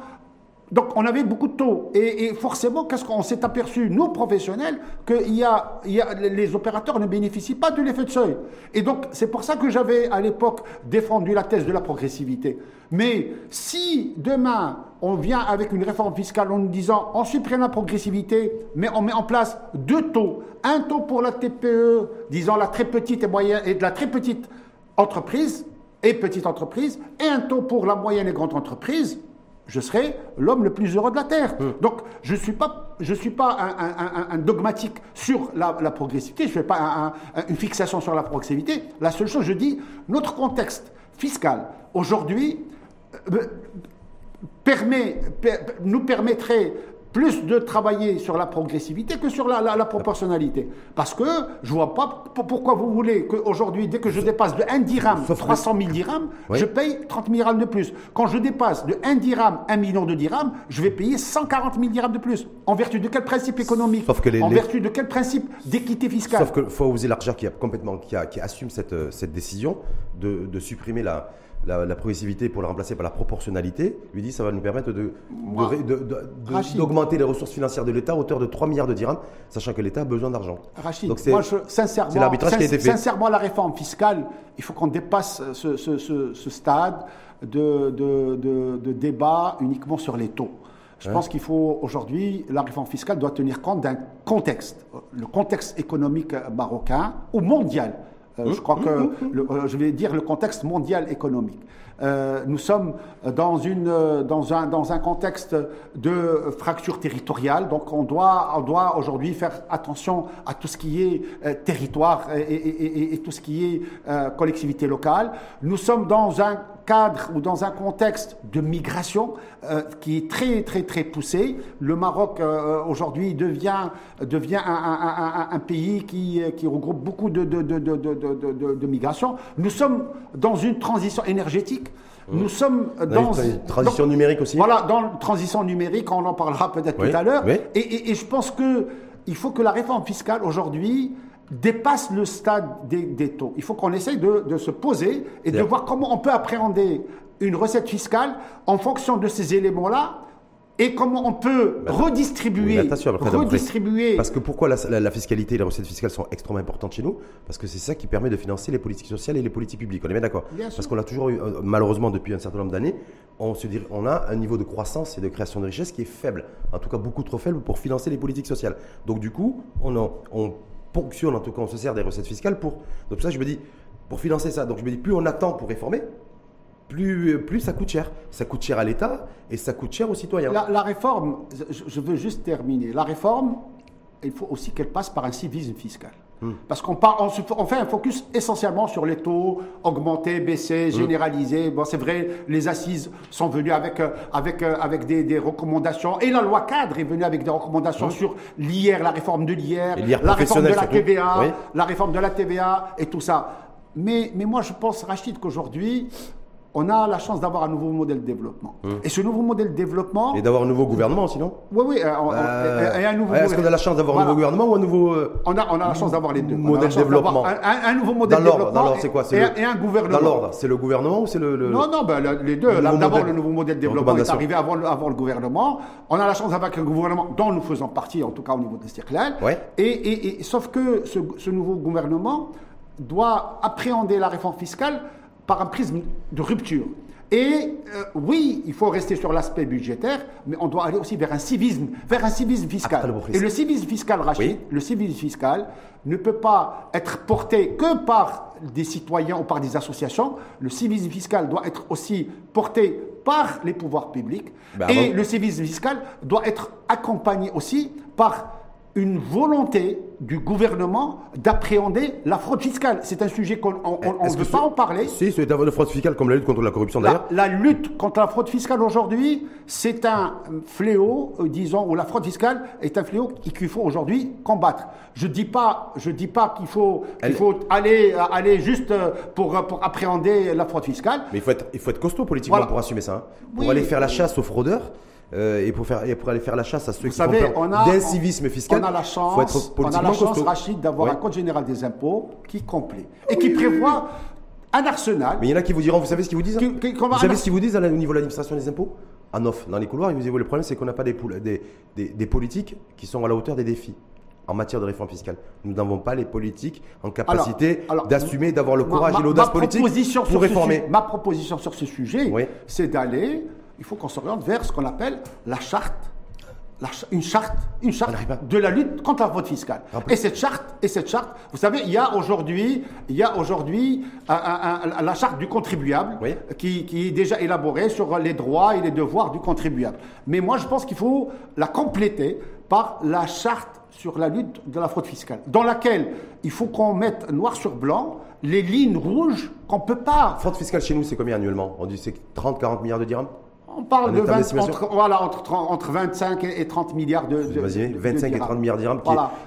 Donc on avait beaucoup de taux. Et, forcément, qu'est-ce qu'on s'est aperçu, nous professionnels, que y a, y a, les opérateurs ne bénéficient pas de l'effet de seuil. Et donc c'est pour ça que j'avais à l'époque défendu la thèse de la progressivité. Mais si demain on vient avec une réforme fiscale en nous disant on supprime la progressivité, mais on met en place deux taux, un taux pour la TPE, disons la très petite et moyenne et de la très petite entreprise et petite entreprise, et un taux pour la moyenne et grande entreprise, je serai l'homme le plus heureux de la Terre. Hum. Donc, je ne suis pas, je suis pas un, dogmatique sur la, progressivité, je ne fais pas une fixation sur la progressivité. La seule chose, je dis, notre contexte fiscal, aujourd'hui, euh, permet, nous permettrait plus de travailler sur la progressivité que sur la, proportionnalité. Parce que je ne vois pas pourquoi vous voulez qu'aujourd'hui, dès que je dépasse de 1 dirham 300 000 dirhams, je paye 30 000 dirhams de plus. Quand je dépasse de 1 dirham 1 million de dirhams, je vais payer 140 000 dirhams de plus. En vertu de quel principe économique En vertu de quel principe d'équité fiscale Sauf que Fawzi Larja qui a complètement qui, a, qui assume cette, cette décision de, de supprimer la, la, progressivité pour la remplacer par la proportionnalité, lui dit ça va nous permettre d'augmenter de, les ressources financières de l'État à hauteur de 3 milliards de dirhams, sachant que l'État a besoin d'argent. Rachid, Donc moi sincèrement, l'arbitrage qui a été fait. Sincèrement, la réforme fiscale, il faut qu'on dépasse ce, stade de, de, débat uniquement sur les taux. Je pense qu'il faut aujourd'hui, la réforme fiscale doit tenir compte d'un contexte, le contexte économique marocain ou mondial. Euh, je crois que euh, je vais dire le contexte mondial économique. Euh, nous sommes dans, une, dans, un, dans un contexte de fracture territoriale, donc on doit, on doit aujourd'hui faire attention à tout ce qui est territoire et, et, tout ce qui est collectivité locale. Nous sommes dans un cadre ou dans un contexte de migration euh, qui est très très très poussé. Le Maroc euh, aujourd'hui devient, devient un, un, pays qui, qui, regroupe beaucoup de, de, de, de, migration. Nous sommes dans une transition énergétique. Nous sommes dans une transition numérique aussi. Voilà, dans la transition numérique, on en parlera peut-être tout à l'heure. Et, et, je pense que il faut que la réforme fiscale aujourd'hui dépasse le stade des, taux. Il faut qu'on essaye de, se poser et de voir comment on peut appréhender une recette fiscale en fonction de ces éléments-là et comment on peut redistribuer, redistribuer. Parce que pourquoi la, fiscalité et les recettes fiscales sont extrêmement importantes chez nous? Parce que c'est ça qui permet de financer les politiques sociales et les politiques publiques. On est bien d'accord? Parce qu'on a toujours eu, euh, malheureusement depuis un certain nombre d'années, on, se dit, on a un niveau de croissance et de création de richesse qui est faible. En tout cas, beaucoup trop faible pour financer les politiques sociales. Donc du coup, on, on ponctionne, en tout cas, on se sert des recettes fiscales pour. Donc, ça, je me dis, pour financer ça. Donc, je me dis, plus on attend pour réformer, plus, plus ça coûte cher. Ça coûte cher à l'État et ça coûte cher aux citoyens. La, réforme, je veux juste terminer. La réforme, il faut aussi qu'elle passe par un civisme fiscal. Hmm. Parce qu'on on, fait un focus essentiellement sur les taux augmentés, baissés, hmm. généralisés. Bon, c'est vrai, les assises sont venues avec, euh, avec, euh, avec des, recommandations. Et la loi cadre est venue avec des recommandations hmm. sur l'IR, la réforme de l'IR, la réforme de la TVA, la réforme de la TVA et tout ça. Mais, mais moi, je pense, Rachid, qu'aujourd'hui, on a la chance d'avoir un nouveau modèle de développement. Hum. Et ce nouveau modèle de développement. Et d'avoir un nouveau gouvernement, sinon Oui, oui. Euh, et un nouveau. Est-ce qu'on a la chance d'avoir un nouveau gouvernement ou un nouveau. Euh, on, a, on a la chance d'avoir les deux. Modèle de développement. Un, nouveau modèle de développement. Dans l'ordre, c'est quoi et, un gouvernement. Dans l'ordre, c'est le gouvernement ou c'est le, Non, non, ben, les deux. D'abord, le nouveau modèle de développement est arrivé avant, avant le gouvernement. On a la chance d'avoir un gouvernement dont nous faisons partie, en tout cas au niveau de Stirklal. Ouais. Et, et, sauf que ce, ce nouveau gouvernement doit appréhender la réforme fiscale par un prisme de rupture. Et euh, oui, il faut rester sur l'aspect budgétaire, mais on doit aller aussi vers un civisme, vers un civisme fiscal. Et le civisme fiscal, Rachid, le civisme fiscal ne peut pas être porté que par des citoyens ou par des associations. Le civisme fiscal doit être aussi porté par les pouvoirs publics. Ben et le civisme fiscal doit être accompagné aussi par une volonté du gouvernement d'appréhender la fraude fiscale. C'est un sujet qu'on ne veut pas en parler. Si, c'est la fraude fiscale comme la lutte contre la corruption d'ailleurs. La, lutte contre la fraude fiscale aujourd'hui, c'est un fléau, euh, disons, ou la fraude fiscale est un fléau qu'il faut aujourd'hui combattre. Je dis pas, je dis pas qu'il faut, qu'il faut aller, aller juste euh, pour, pour appréhender la fraude fiscale. Mais il faut être, il faut être costaud politiquement pour assumer ça. Hein. Pour aller faire la chasse aux fraudeurs. Et, pour faire, et pour aller faire la chasse à ceux qui savez, font d'incivisme fiscal. On a la chance, faut être on a la chance Rachid, d'avoir un code général des impôts qui est complet et qui prévoit un arsenal. Mais il y en a qui vous diront, vous savez ce qu'ils vous disent Vous savez ce qu'ils vous disent au niveau de l'administration des impôts En off, dans les couloirs, ils vous disent, le problème c'est qu'on n'a pas des, des, des politiques qui sont à la hauteur des défis en matière de réforme fiscale. Nous n'avons pas les politiques en capacité d'assumer, d'avoir le courage et l'audace politique pour réformer. ma proposition sur ce sujet, c'est d'aller, il faut qu'on s'oriente vers ce qu'on appelle la charte une charte, une charte de la lutte contre la fraude fiscale. Et cette charte, et cette charte, vous savez, il y a aujourd'hui, il y a aujourd'hui la charte du contribuable qui, qui, est déjà élaborée sur les droits et les devoirs du contribuable. Mais moi, je pense qu'il faut la compléter par la charte sur la lutte de la fraude fiscale, dans laquelle il faut qu'on mette noir sur blanc les lignes rouges qu'on ne peut pas. Fraude fiscale chez nous, c'est combien annuellement? On dit c'est 30-40 milliards de dirhams? On parle de 20, entre, voilà, entre, entre, 25 et 30 milliards de, de 25 et 30 milliards de dirhams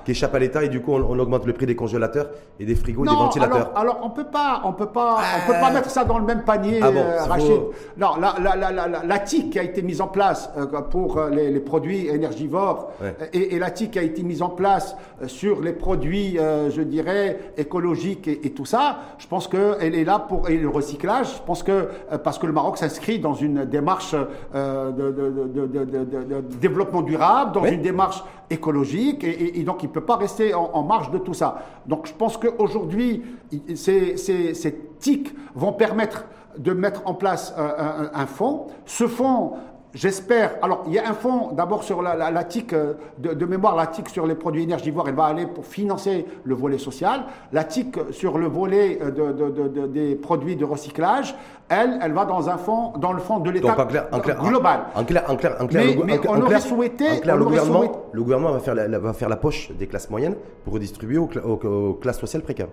qui, échappent à l'État et du coup on, augmente le prix des congélateurs et des frigos et des ventilateurs. Alors, alors on peut pas, on peut pas, on peut pas mettre ça dans le même panier, ah euh, Rachid. Non, la, la, la, la, TIC qui a été mise en place euh, pour euh, les, les produits énergivores et, la TIC qui a été mise en place sur les produits, je dirais, écologiques et, tout ça, je pense qu'elle est là pour et le recyclage. Je pense que parce que le Maroc s'inscrit dans une démarche euh, de, développement durable, dans une démarche écologique, et, donc il ne peut pas rester en, marge de tout ça. Donc je pense qu'aujourd'hui, ces, ces, ces TIC vont permettre de mettre en place euh, un, un fonds. Ce fonds J'espère. Alors, il y a un fonds d'abord sur la, la, TIC, euh, de, mémoire, la TIC sur les produits énergivores, elle va aller pour financer le volet social. La TIC sur le volet euh, de, des produits de recyclage, elle, elle va dans un fonds, dans le fonds de l'État global. En clair, en clair, en clair, mais, on aurait souhaité. le, gouvernement, le gouvernement va faire, la, va faire la poche des classes moyennes pour redistribuer aux, aux, classes sociales précaires.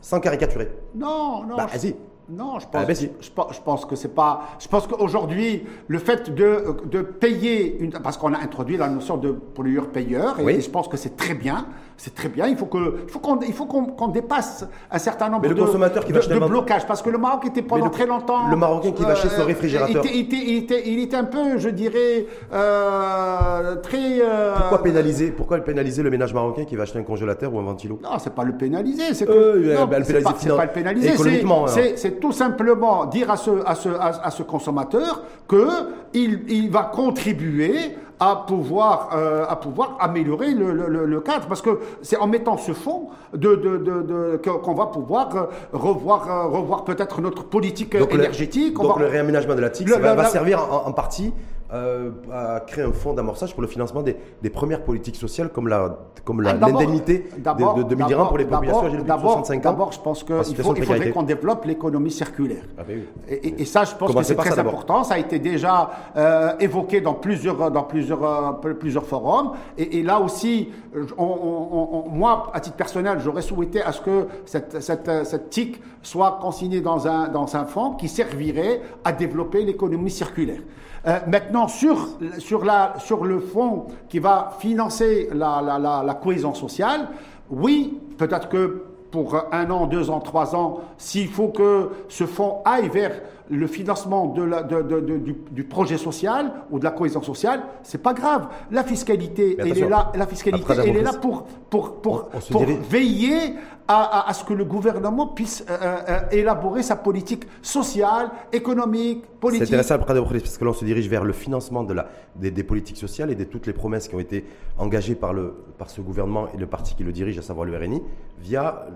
Sans caricaturer. Non, non. Bah, vas-y. Non, je pense, ah, ben je, pense que c'est pas. Je pense qu'aujourd'hui, le fait de, de payer une, parce qu'on a introduit la notion de pollueur-payeur, et, je pense que c'est très bien. C'est très bien. Il faut que, il faut qu'on, il faut qu'on, dépasse un certain nombre le de, consommateur qui de, blocages, parce que le Maroc était pendant très longtemps. Le Marocain qui va acheter son euh, réfrigérateur. Il était, il, était, il, était, un peu, je dirais, euh, très. Euh, Pourquoi pénaliser Pourquoi pénaliser le ménage marocain qui va acheter un congélateur ou un ventilo? Non, c'est pas le pénaliser. C'est que, ben, c'est pas, le pénaliser. Économiquement. C'est tout simplement dire à ce, à ce, à, ce consommateur qu'il il va contribuer à pouvoir, euh, à pouvoir améliorer le, le, le, cadre. Parce que c'est en mettant ce fonds de, de, de, qu'on va pouvoir euh, revoir, euh, revoir peut-être notre politique énergétique. donc le réaménagement de la TIC va, va, servir en, partie euh, à créer un fonds d'amorçage pour le financement des, des, premières politiques sociales comme la comme ah, l'indemnité de, de 2000 pour les populations âgées de 65 ans. D'abord, je pense qu'il il faudrait qu'on développe l'économie circulaire. Ah, ben et, et, ça, je pense que c'est très important. Ça a été déjà euh, évoqué dans plusieurs dans plusieurs euh, plusieurs forums. Et, là aussi, on, moi, à titre personnel, j'aurais souhaité à ce que cette, cette, cette TIC soit consignée dans un dans un fonds qui servirait à développer l'économie circulaire. Euh, maintenant, sur, sur, la, sur le fonds qui va financer la, la, la, la cohésion sociale, oui, peut-être que pour un an, deux ans, trois ans, s'il faut que ce fonds aille vers le financement de la, de, de, du, du, projet social ou de la cohésion sociale, c'est pas grave. La fiscalité, elle est là, la fiscalité, elle est là pour, pour, pour, pour veiller à, à, ce que le gouvernement puisse euh, euh, euh, élaborer sa politique sociale, économique, politique. C'est intéressant, parce que là, on se dirige vers le financement de la, des, des, politiques sociales et de toutes les promesses qui ont été engagées par, le, par ce gouvernement et le parti qui le dirige, à savoir le RNI, via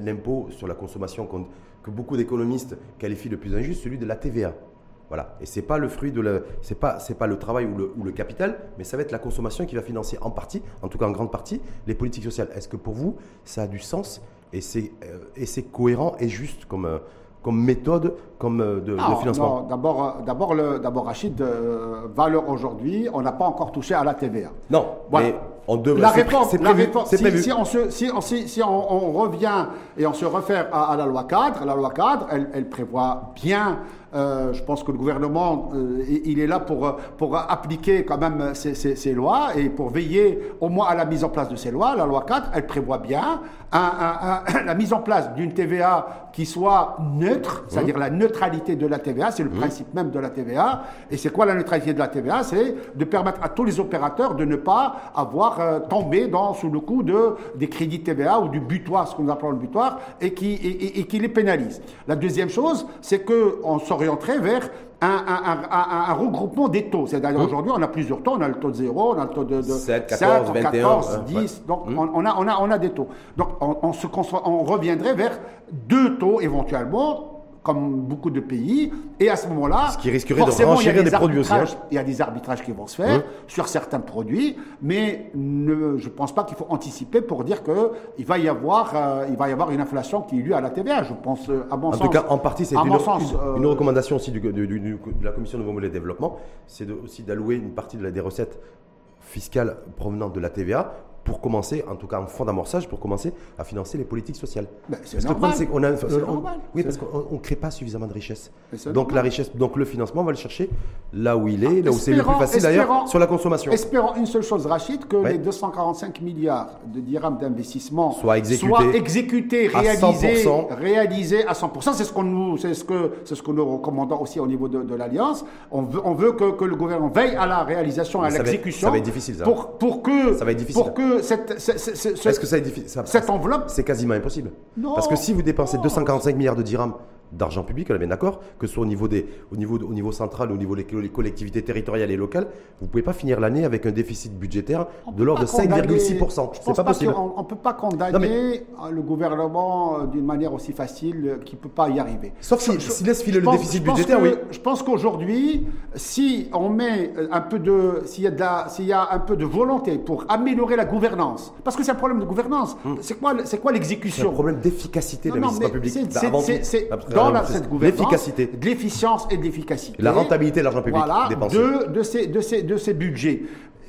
l'impôt sur la consommation que beaucoup d'économistes qualifient de plus injuste, celui de la TVA. Voilà. Et c'est pas le fruit de le, c'est pas, c'est pas le travail ou le, ou le, capital, mais ça va être la consommation qui va financer en partie, en tout cas en grande partie, les politiques sociales. Est-ce que pour vous, ça a du sens et c'est, euh, et c'est cohérent et juste comme, euh, comme méthode, comme euh, de, financement Non, d'abord, d'abord, le, d'abord Rachid, valeur aujourd'hui, on n'a pas encore touché à la TVA. Non, mais on devrait. La réforme, c'est, prévu, si, si, on se, si, on, si, on, revient et on se réfère à, la loi cadre, la loi cadre, elle, elle prévoit bien Euh, je pense que le gouvernement, euh, il est là pour, pour appliquer quand même ces, ces, lois et pour veiller au moins à la mise en place de ces lois. La loi 4, elle prévoit bien la mise en place d'une TVA qui soit neutre, c'est-à-dire la neutralité de la TVA, c'est le principe même de la TVA. Et c'est quoi la neutralité de la TVA C'est de permettre à tous les opérateurs de ne pas avoir euh, tombé dans, sous le coup de, des crédits TVA ou du butoir, ce qu'on appelle le butoir, et qui, et, et qui les pénalise. La deuxième chose, c'est qu'on s'orienterait vers un, regroupement des taux. C'est-à-dire aujourd'hui, on a plusieurs taux. On a le taux de 0, on a le taux de, 7, 14, 14 10. Donc, hum. on, a, on, a, on a des taux. Donc, on, se, on reviendrait vers deux taux éventuellement comme beaucoup de pays. Et à ce moment-là, ce qui risquerait de renchérir des, produits aussi. Hein. Il y a des arbitrages qui vont se faire sur certains produits, mais ne, je ne pense pas qu'il faut anticiper pour dire qu'il va y avoir, euh, il va y avoir une inflation qui est due à la TVA. Je pense, euh, à mon sens. En tout cas, en partie, c'est une, euh, une, recommandation aussi du, de la Commission de Nouveau Modèle Développement, c'est aussi d'allouer une partie de la, des recettes fiscales provenant de la TVA pour commencer, en tout cas en fond d'amorçage, pour commencer à financer les politiques sociales. Ben, c'est normal. on a, oui, parce qu'on ne crée pas suffisamment de richesse. Donc la richesse, donc le financement, on va le chercher là où il est, là où c'est le plus facile d'ailleurs, sur la consommation. Espérons une seule chose, Rachid, que les 245 milliards de dirhams d'investissement soient exécutés, exécutés réalisés, à réalisés à 100%. C'est ce qu'on nous, c'est ce que, c'est ce que nous recommandons aussi au niveau de, l'Alliance. On veut, on veut que, que, le gouvernement veille à la réalisation, à l'exécution. Ça va être difficile, ça. Pour, pour que, ça va être difficile. Pour que cette, Est-ce que ça est ça, cette enveloppe C'est quasiment impossible. Parce que si vous dépensez 245 milliards de dirhams d'argent public, on est bien d'accord, que ce soit au niveau, des, au, niveau, au niveau central, au niveau des collectivités territoriales et locales, vous ne pouvez pas finir l'année avec un déficit budgétaire de l'ordre de 5,6%. C'est pas, possible. On ne peut pas condamner le gouvernement euh, d'une manière aussi facile euh, qu'il ne peut pas y arriver. Sauf s'il laisse filer le déficit budgétaire, oui. Je pense qu'aujourd'hui, si on met euh, un peu de, s'il y, a s'il y a un peu de volonté pour améliorer la gouvernance, parce que c'est un problème de gouvernance, hmm. c'est quoi, quoi l'exécution C'est un problème d'efficacité de l'investissement public. C'est dans cette gouvernance, l'efficacité, de l'efficience et de l'efficacité. La rentabilité de l'argent public voilà, De, de, ces, de, ces, de ces budgets.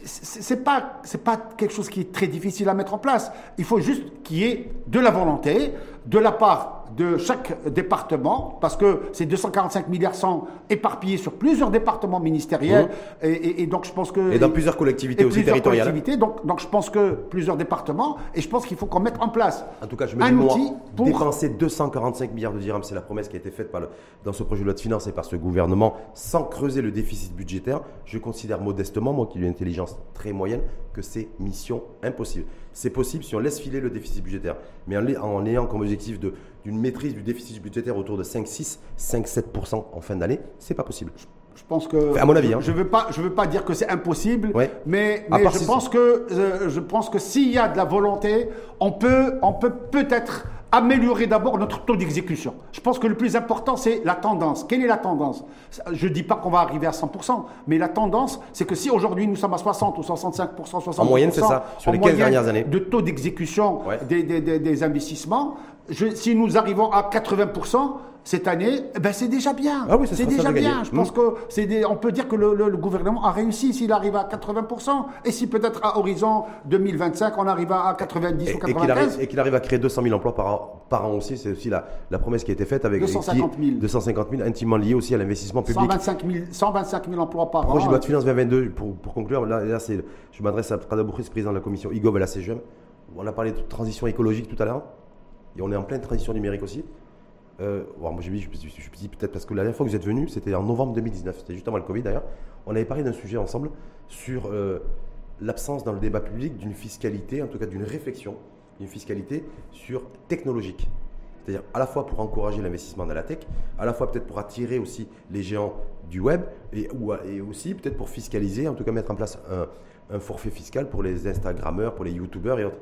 C'est pas, c'est pas quelque chose qui est très difficile à mettre en place. Il faut juste qu'il y ait de la volonté de la part de chaque département, parce que ces 245 milliards sont éparpillés sur plusieurs départements ministériels, mmh. et, donc je pense que... Et dans plusieurs collectivités aussi territoriales. donc, donc je pense que plusieurs départements, et je pense qu'il faut qu'on mette en place En tout cas, je me un outil pour... Dépenser 245 milliards de dirhams, c'est la promesse qui a été faite par dans ce projet de loi de finances et par ce gouvernement, sans creuser le déficit budgétaire, je considère modestement, moi qui ai une intelligence très moyenne, que c'est mission impossible. C'est possible si on laisse filer le déficit budgétaire, mais en, en ayant comme objectif d'une maîtrise du déficit budgétaire autour de 5-6, 5-7% en fin d'année, c'est pas possible. Je pense que. à mon avis. Hein. Je ne veux, pas, je veux pas dire que c'est impossible, mais, mais je, pense que, euh, je pense que s'il y a de la volonté, on peut on peut peut-être améliorer d'abord notre taux d'exécution. Je pense que le plus important, c'est la tendance. Quelle est la tendance? Je ne dis pas qu'on va arriver à 100%, mais la tendance, c'est que si aujourd'hui nous sommes à 60 ou 65%, 60%, en moyenne, c'est ça, sur les 15 dernières années, de taux d'exécution des, des, des, investissements, si nous arrivons à 80%, cette année, eh ben c'est déjà bien. Ah oui, c'est déjà bien. Je pense mmh. que c'est on peut dire que le, gouvernement a réussi s'il arrive à 80%. Et si peut-être à horizon 2025, on arrive à 90 ou 95. Et qu'il arrive, à créer 200 000 emplois par an, par an aussi, c'est aussi la, la, promesse qui a été faite avec 250 000. 250 000 intimement liés aussi à l'investissement public. 125 000, 125 000 emplois par an. Projet de loi de finances 2022, pour, pour conclure, là, là je m'adresse à Prada président de la commission IGOV à la CGM. On a parlé de transition écologique tout à l'heure. Et on est en pleine transition numérique aussi. Euh, moi, je, je, je, suis peut-être parce que la dernière fois que vous êtes venu, c'était en novembre 2019, c'était juste avant le Covid d'ailleurs. On avait parlé d'un sujet ensemble sur euh, l'absence dans le débat public d'une fiscalité, en tout cas d'une réflexion, d'une fiscalité sur technologique. C'est-à-dire à la fois pour encourager l'investissement dans la tech, à la fois peut-être pour attirer aussi les géants du web, et, ou, et aussi peut-être pour fiscaliser, en tout cas mettre en place un, un forfait fiscal pour les Instagrammeurs, pour les YouTubeurs et autres.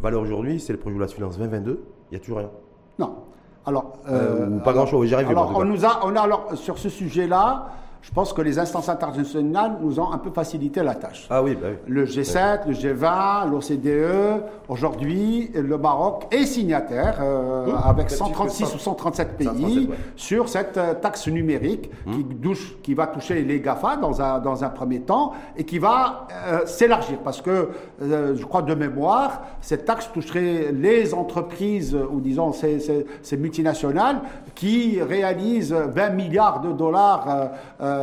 Valeur aujourd'hui, c'est le projet de loi de finances 2022, il n'y a toujours rien? Non. Alors, euh, pas grand-chose, j'y arrive. Alors, on nous a, on a alors sur ce sujet-là, je pense que les instances internationales nous ont un peu facilité la tâche. Ah oui, bah oui. Le G7, le G20, l'OCDE, aujourd'hui, le Maroc est signataire euh, avec 136 ou 137 pays sur cette euh, taxe numérique qui, douche, qui va toucher les GAFA dans un, dans un premier temps et qui va euh, s'élargir parce que, je crois de mémoire, cette taxe toucherait les entreprises ou disons ces, ces, multinationales qui réalisent 20 milliards de dollars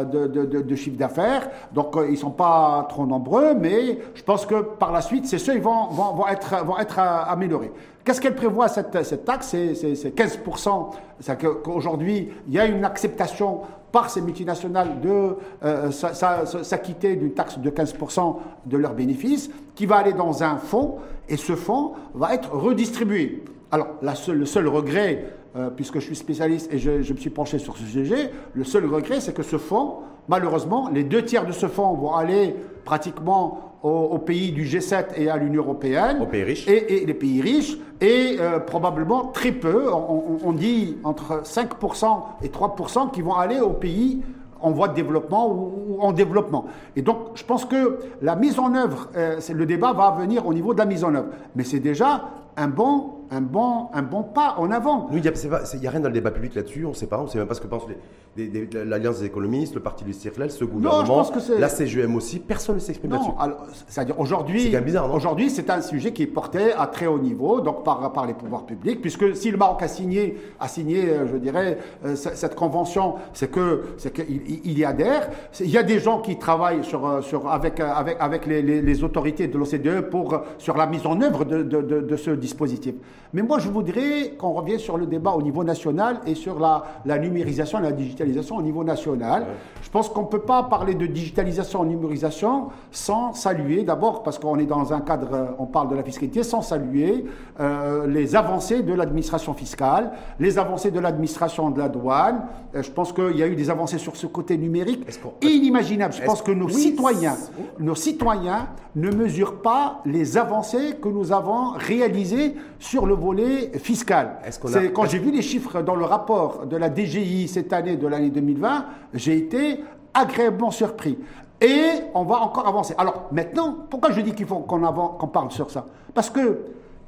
de, de, de, chiffre d'affaires. Donc ils ne sont pas trop nombreux, mais je pense que par la suite, c'est ceux qui vont, vont, vont, être, vont être améliorés. Qu'est-ce qu'elle prévoit cette, cette taxe? C'est 15%. C'est qu'aujourd'hui, il y a une acceptation par ces multinationales de euh, s'acquitter d'une taxe de 15% de leurs bénéfices, qui va aller dans un fonds, et ce fonds va être redistribué. Alors, la le seul regret, euh, puisque je suis spécialiste et je, je, me suis penché sur ce sujet, le seul regret, c'est que ce fonds, malheureusement, les deux tiers de ce fonds vont aller pratiquement aux, pays du G7 et à l'Union européenne. Aux pays riches. Et, les pays riches. Et euh, probablement très peu, on, dit entre 5% et 3% qui vont aller aux pays en voie de développement ou, en développement. Et donc, je pense que la mise en œuvre, euh, le débat va venir au niveau de la mise en œuvre. Mais c'est déjà un bon un bon, un bon pas en avant. il n'y a, rien dans le débat public là-dessus, on ne sait pas, on ne sait même pas ce que pensent l'Alliance des économistes, le Parti du CIRLEL, ce gouvernement, la CGM aussi, personne ne s'exprime là-dessus. C'est-à-dire aujourd'hui, aujourd'hui c'est un sujet qui est porté à très haut niveau, donc par, par les pouvoirs publics, puisque si le Maroc a signé, a signé euh, je dirais, euh, cette convention, c'est qu'il il y adhère. Il y a des gens qui travaillent sur, euh, sur, avec, avec, avec les, les, autorités de l'OCDE pour, sur la mise en œuvre de, de, de, de ce dispositif. Mais moi, je voudrais qu'on revienne sur le débat au niveau national et sur la, la numérisation et la digitalisation au niveau national. Je pense qu'on ne peut pas parler de digitalisation et numérisation sans saluer, d'abord parce qu'on est dans un cadre, on parle de la fiscalité, sans saluer euh, les avancées de l'administration fiscale, les avancées de l'administration de la douane. Euh, je pense qu'il y a eu des avancées sur ce côté numérique inimaginables. Je pense que nos citoyens, nos citoyens ne mesurent pas les avancées que nous avons réalisées sur le volet fiscal. Quand j'ai vu les chiffres dans le rapport de la DGI cette année, de l'année 2020, j'ai été agréablement surpris. Et on va encore avancer. Alors maintenant, pourquoi je dis qu'il faut qu'on parle sur ça? Parce que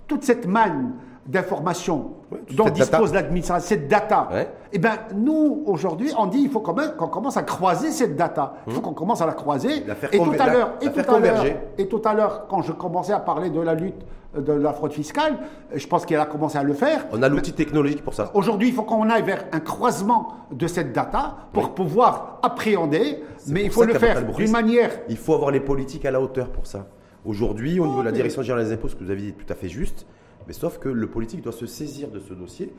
toute cette manne d'informations dont dispose l'administration, cette data, eh ben, nous, aujourd'hui, on dit il faut quand même qu'on commence à croiser cette data. Il faut mmh. qu'on commence à la croiser. et, tout à l'heure, et, tout à l'heure, et tout à l'heure, quand je commençais à parler de la lutte de la fraude fiscale, je pense qu'elle a commencé à le faire. On a l'outil technologique pour ça. Aujourd'hui, il faut qu'on aille vers un croisement de cette data pour pouvoir appréhender, mais il faut le faire d'une manière... Il faut avoir les politiques à la hauteur pour ça. Aujourd'hui, au niveau de la direction générale des impôts, ce que vous avez dit est tout à fait juste, mais sauf que le politique doit se saisir de ce dossier,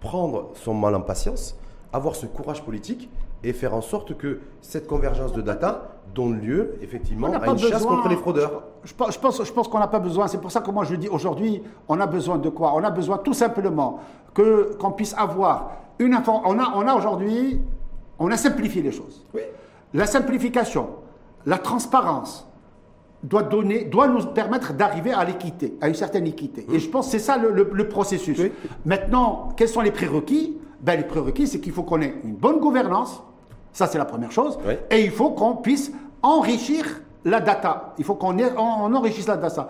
prendre son mal en patience, avoir ce courage politique et faire en sorte que cette convergence de data donne lieu effectivement à une chasse contre les fraudeurs. Je pense, je pense, qu'on n'a pas besoin. C'est pour ça que moi je dis aujourd'hui, on a besoin de quoi? On a besoin tout simplement que qu'on puisse avoir une information. On a, on a aujourd'hui, on a simplifié les choses. La simplification, la transparence, doit, donner, doit nous permettre d'arriver à l'équité, à une certaine équité. Et je pense que c'est ça le, processus. Maintenant, quels sont les prérequis? Ben, Les prérequis, c'est qu'il faut qu'on ait une bonne gouvernance, ça c'est la première chose, et il faut qu'on puisse enrichir la data. Il faut qu'on on enrichisse la data.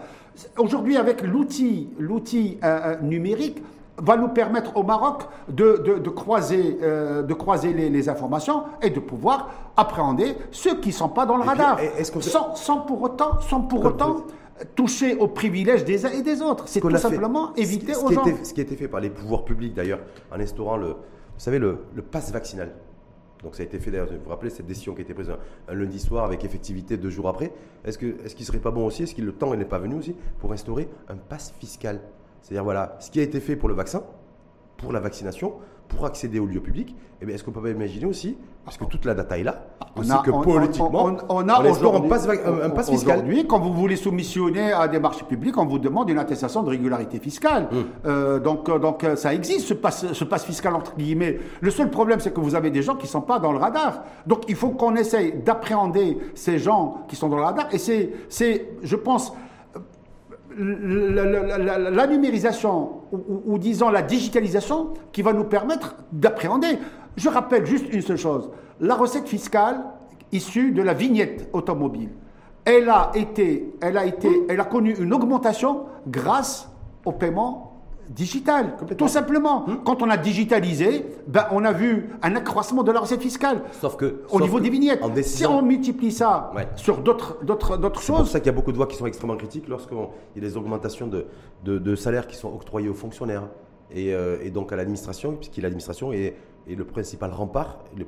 Aujourd'hui, avec l'outil, l'outil euh, euh, numérique, va nous permettre au Maroc de, croiser, euh, de croiser les, informations et de pouvoir appréhender ceux qui ne sont pas dans le radar, sans, pour autant, sans pour autant toucher aux privilèges des uns et des autres. C'est tout simplement éviter aux gens. ce qui a été fait par les pouvoirs publics d'ailleurs, en instaurant le, vous savez, le, le pass vaccinal. Donc ça a été fait d'ailleurs, vous vous rappelez cette décision qui a été prise un, lundi soir avec effectivité deux jours après. Est-ce qu'il est ne serait pas bon aussi, est-ce que le temps n'est pas venu aussi pour instaurer un pass fiscal? C'est-à-dire, voilà, ce qui a été fait pour le vaccin, pour la vaccination, pour accéder aux lieux publics, eh est-ce qu'on peut pas imaginer aussi, parce que toute la data est là, aussi que politiquement, on, a aujourd'hui un passe, fiscal. Aujourd'hui, quand vous voulez soumissionner à des marchés publics, on vous demande une attestation de régularité fiscale. Hum. Euh, donc, euh, donc euh, ça existe, ce passe, ce passe fiscal entre guillemets. Le seul problème, c'est que vous avez des gens qui ne sont pas dans le radar. Donc il faut qu'on essaye d'appréhender ces gens qui sont dans le radar. Et c'est, je pense, la, numérisation ou, disons la digitalisation qui va nous permettre d'appréhender. Je rappelle juste une seule chose. La recette fiscale issue de la vignette automobile, elle a été, elle a été, elle a connu une augmentation grâce au paiement digital, tout simplement. Hmm. Quand on a digitalisé, ben, on a vu un accroissement de la recette fiscale. Sauf que au niveau des vignettes, si on multiplie ça sur d'autres d'autres d'autres choses. C'est pour ça qu'il y a beaucoup de voix qui sont extrêmement critiques lorsqu'il y a des augmentations de, de, salaires qui sont octroyées aux fonctionnaires et, euh, donc à l'administration, puisque l'administration est, est, le principal rempart, le,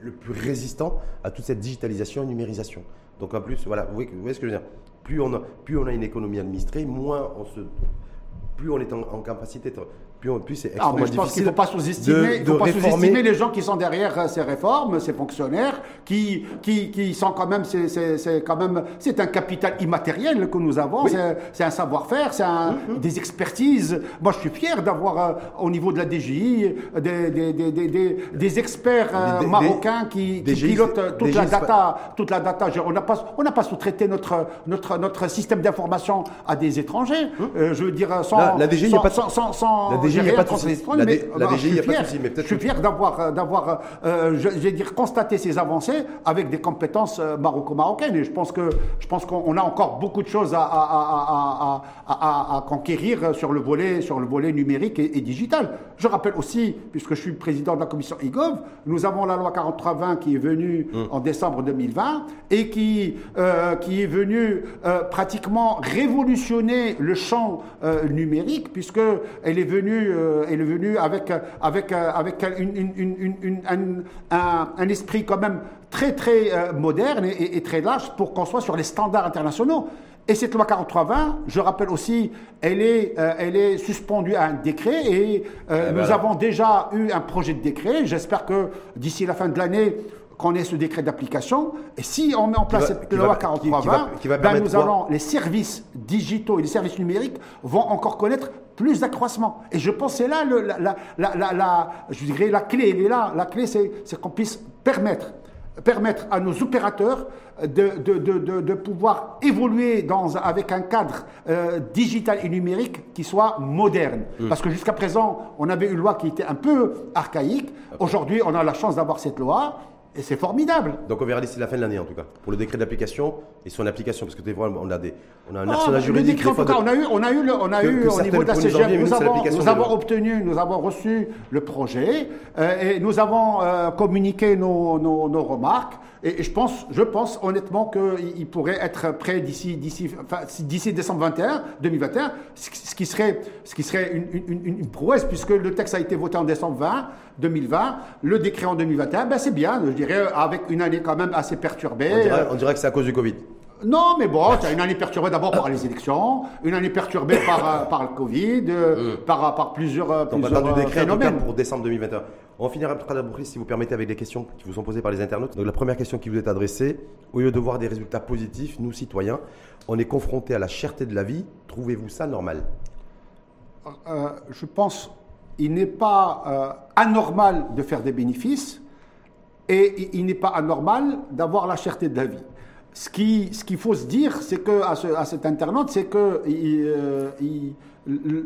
le plus résistant à toute cette digitalisation et numérisation. Donc en plus, voilà, vous voyez, ce que je veux dire. Plus on, a, plus on a une économie administrée, moins on se plus on est en, en capacité puis, c'est ah, je pense qu'il ne faut pas sous-estimer les gens qui sont derrière euh, ces réformes, ces fonctionnaires, qui, qui, qui sont quand même, c'est quand même, c'est un capital immatériel que nous avons, c'est un savoir-faire, c'est mm-hmm. des expertises. Moi, je suis fier d'avoir euh, au niveau de la DGI des, des, des, des experts euh, marocains qui, qui pilotent toute la data, toute la data. On n'a pas, on n'a pas sous-traité notre, notre, notre système d'information à des étrangers. Mm-hmm. je veux dire, sans, la, DGI, sans, pas sans, sans, il n'y a pas de souci. La, DGI, il n'y a pas de souci. Je suis fier d'avoir, euh, d'avoir euh, je, vais dire, constaté ces avancées avec des compétences euh, maroco-marocaines. Et je pense, que, je pense qu'on a encore beaucoup de choses à, à, à, à, conquérir sur le volet, sur le volet numérique et, digital. Je rappelle aussi, puisque je suis président de la commission IGOV, nous avons la loi 4320 qui est venue hum. en décembre 2020 et qui, qui est venue pratiquement révolutionner le champ numérique, puisqu'elle est venue euh, est venu avec, avec, avec un, esprit quand même très très euh, moderne et, très large pour qu'on soit sur les standards internationaux. Et cette loi 4320, je rappelle aussi, elle est, euh, elle est suspendue à un décret et ben nous avons déjà eu un projet de décret. J'espère que d'ici la fin de l'année, qu'on ait ce décret d'application. Et si on met en place cette loi 4320, ben nous allons, les services digitaux et les services numériques vont encore connaître plus d'accroissement. Et je pense que c'est là, le, la, la, la, je dirais, la clé, elle est là. La clé, c'est qu'on puisse permettre, permettre à nos opérateurs de, de, de, de pouvoir évoluer dans, avec un cadre euh, digital et numérique qui soit moderne. Mmh. Parce que jusqu'à présent, on avait une loi qui était un peu archaïque. Aujourd'hui, on a la chance d'avoir cette loi. Et c'est formidable. Donc on verra d'ici la fin de l'année en tout cas pour le décret d'application et son application parce que des fois on a des on a un ah, arsenal juridique. Le décret, en tout cas, on a eu on a eu on a eu au niveau de la CGM, nous, avons, nous avons obtenu nous avons reçu le projet euh, et nous avons euh, communiqué nos, nos, nos remarques. Et, je pense, je pense honnêtement qu'il pourrait être prêt d'ici, enfin, décembre 21, 2021, ce qui serait, ce qui serait une, une, une, prouesse puisque le texte a été voté en décembre 20, 2020, le décret en 2021, ben c'est bien, je dirais, avec une année quand même assez perturbée. On dirait, on dirait que c'est à cause du Covid. Non, mais bon, tu as une année perturbée d'abord par les élections, une année perturbée par, euh, par le Covid, euh, mm. par, par plusieurs, euh, Donc, plusieurs du décret phénomènes. pour décembre 2021. On finira si vous permettez, avec les questions qui vous sont posées par les internautes. Donc la première question qui vous est adressée, au lieu de voir des résultats positifs, nous citoyens, on est confrontés à la cherté de la vie. Trouvez-vous ça normal? Je pense il n'est pas anormal de faire des bénéfices et il n'est pas anormal d'avoir la cherté de la vie ce qu'il ce qu'il faut se dire, c'est que à, ce, cet internaute, c'est que euh,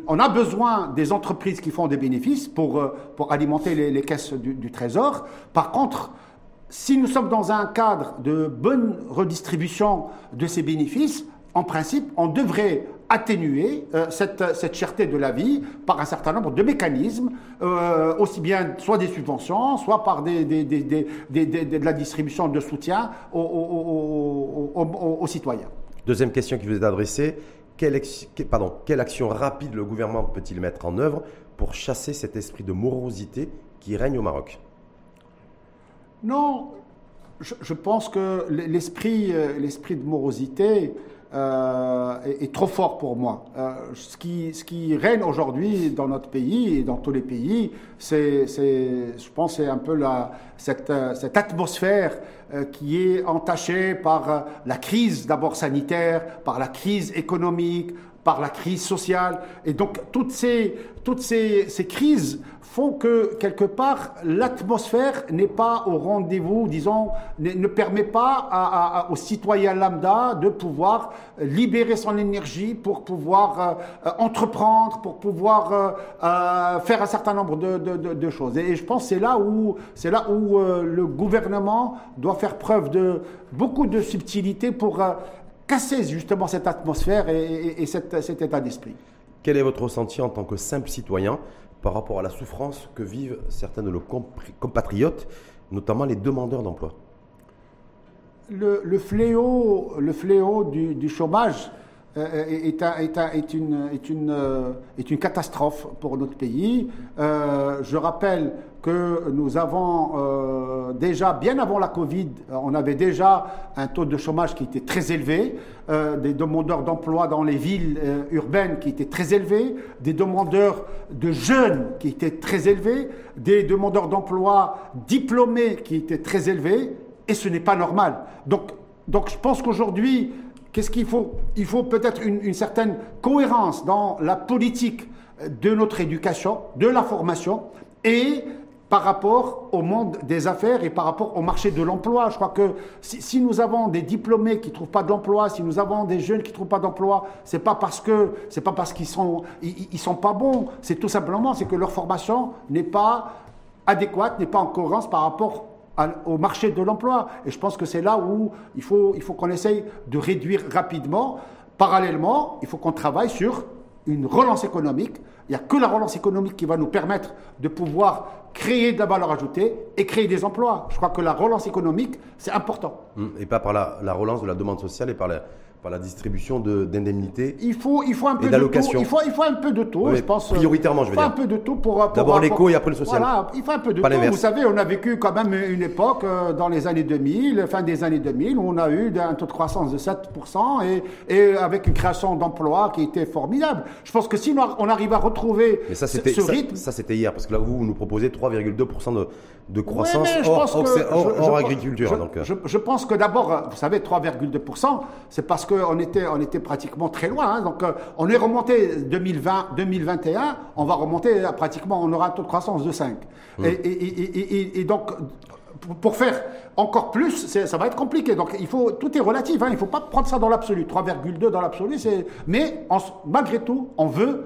on a besoin des entreprises qui font des bénéfices pour, euh, pour alimenter les, caisses du, trésor. Par contre, si nous sommes dans un cadre de bonne redistribution de ces bénéfices, en principe, on devrait atténuer euh, cette, cette, cherté de la vie par un certain nombre de mécanismes, euh, aussi bien soit des subventions, soit par de la distribution de soutien aux, aux, citoyens. Deuxième question qui vous est adressée, quelle, action rapide le gouvernement peut-il mettre en œuvre pour chasser cet esprit de morosité qui règne au Maroc? Non, je, pense que l'esprit, euh, l'esprit de morosité, euh, est, trop fort pour moi. Euh, ce, qui, règne aujourd'hui dans notre pays et dans tous les pays, c'est, je pense, c'est un peu la, cette, atmosphère euh, qui est entachée par la crise d'abord sanitaire, par la crise économique, par la crise sociale. Et donc, toutes ces, toutes ces, ces crises font que, quelque part, l'atmosphère n'est pas au rendez-vous, disons, ne, permet pas à, aux citoyens lambda de pouvoir libérer son énergie pour pouvoir euh, entreprendre, pour pouvoir euh, euh, faire un certain nombre de, de, de, choses. Et, je pense que c'est là où, c'est là où le gouvernement doit faire preuve de beaucoup de subtilité pour casser justement cette atmosphère et, et cet, cet état d'esprit. Quel est votre ressenti en tant que simple citoyen par rapport à la souffrance que vivent certains de nos compatriotes, notamment les demandeurs d'emploi? Le, fléau, le fléau du, chômage euh, est, est, une, est, une, est, une, catastrophe pour notre pays. Euh, je rappelle que nous avons déjà, bien avant la Covid, on avait déjà un taux de chômage qui était très élevé, des demandeurs d'emploi dans les villes urbaines qui étaient très élevés, des demandeurs de jeunes qui étaient très élevés, des demandeurs d'emploi diplômés qui étaient très élevés, et ce n'est pas normal. Donc, donc je pense qu'aujourd'hui, Qu'est-ce qu'il faut? Il faut peut-être une, certaine cohérence dans la politique de notre éducation, de la formation et par rapport au monde des affaires et par rapport au marché de l'emploi. Je crois que si, nous avons des diplômés qui ne trouvent pas d'emploi, si nous avons des jeunes qui ne trouvent pas d'emploi, c'est pas parce pas parce qu'ils sont ils, sont pas bons, c'est tout simplement que leur formation n'est pas adéquate, n'est pas en cohérence par rapport au marché de l'emploi. Et je pense que c'est là où il faut, il faut qu'on essaye de réduire rapidement. Parallèlement, il faut qu'on travaille sur une relance économique. Il n'y a que la relance économique qui va nous permettre de pouvoir créer de la valeur ajoutée et créer des emplois. Je crois que la relance économique, c'est important. Hum, et pas par la, la relance de la demande sociale et par la, la distribution d'indemnités il faut, il faut un peu de tout. Il faut, il faut un peu de tout, je pense. Prioritairement, je veux dire. Il faut un peu de tout pour. D'abord l'éco et après le social. Voilà, il faut un peu de tout. Vous savez, on a vécu quand même une époque euh, dans les années 2000, fin des années 2000, où on a eu un taux de croissance de 7% et, et avec une création d'emplois qui était formidable. Je pense que si on arrive à retrouver Mais ça, ce, rythme. Ça, c'était hier, parce que là, vous, vous nous proposez 3,2% de, de croissance hors, agriculture. donc. Euh. Je, pense que d'abord, vous savez, 3,2%, c'est parce que on était, on était pratiquement très loin. Hein. donc, euh, on est remonté 2020, 2021, on va remonter à pratiquement, on aura un taux de croissance de 5. Mmh. Et, donc, pour faire encore plus, ça va être compliqué. Donc, il faut, tout est relatif. Hein. il ne faut pas prendre ça dans l'absolu. 3,2 dans l'absolu, c'est. Mais malgré tout, on veut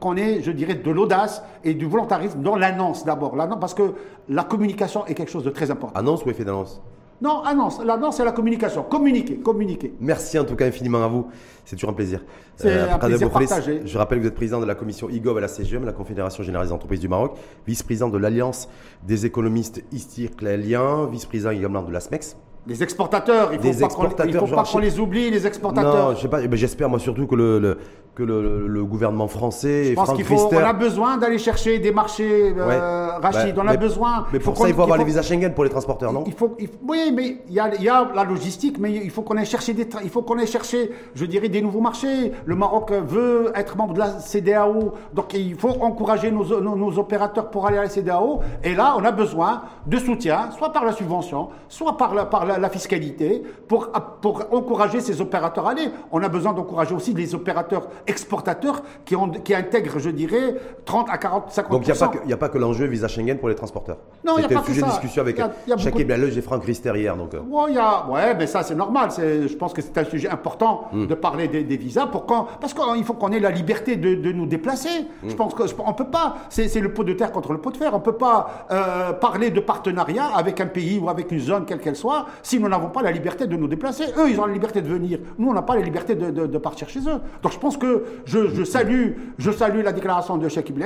qu'on ait, je dirais, de l'audace et du volontarisme dans l'annonce d'abord. L'annonce, parce que la communication est quelque chose de très important. Annonce ou effet d'annonce? Non, annonce. L'annonce, c'est la communication. Communiquer, communiquer. Merci en tout cas infiniment à vous. C'est toujours un plaisir. C'est euh, un plaisir partagé. Je rappelle que vous êtes président de la commission IGOV à la CGM, la Confédération Générale des Entreprises du Maroc, vice-président de l'Alliance des économistes istircléliens, vice-président également de la SMEX. Les exportateurs, il ne faut pas qu'on les oublie, les exportateurs. Non, j'espère moi surtout que le, que le, gouvernement français Je pense qu'il faut, on a besoin d'aller chercher des marchés, euh, Rachid, on a besoin. Mais pour ça, il faut avoir les visas Schengen pour les transporteurs, non il faut, Oui, mais il y a, y a, la logistique, mais il faut qu'on ait cherché des, il faut qu'on ait cherché, je dirais, des nouveaux marchés. Le Maroc veut être membre de la CDAO, donc il faut encourager nos, nos, opérateurs pour aller à la CDAO. Et là, on a besoin de soutien, soit par la subvention, soit par la, par la, fiscalité, pour, pour encourager ces opérateurs à aller. On a besoin d'encourager aussi les opérateurs exportateurs qui, ont, qui intègrent, je dirais, 30 à 40, 50 Donc il n'y a, pas que l'enjeu visa Schengen pour les transporteurs. Non, il n'y a pas que ça. sujet de discussion avec Jacques de... et Franck Rister hier. Donc... Euh. Ouais, y a, ouais, mais ça c'est normal. Je pense que c'est un sujet important hmm. de parler des, visas pour quand, parce qu'il faut qu'on ait la liberté de, de nous déplacer. Hmm. Je pense qu'on ne peut pas, c'est le pot de terre contre le pot de fer. On ne peut pas euh, parler de partenariat avec un pays ou avec une zone quelle qu'elle soit si nous n'avons pas la liberté de nous déplacer. Eux, ils ont la liberté de venir. Nous, on n'a pas la liberté de, de, partir chez eux. Donc je pense que je, salue, je salue la déclaration de Sheikh Ibn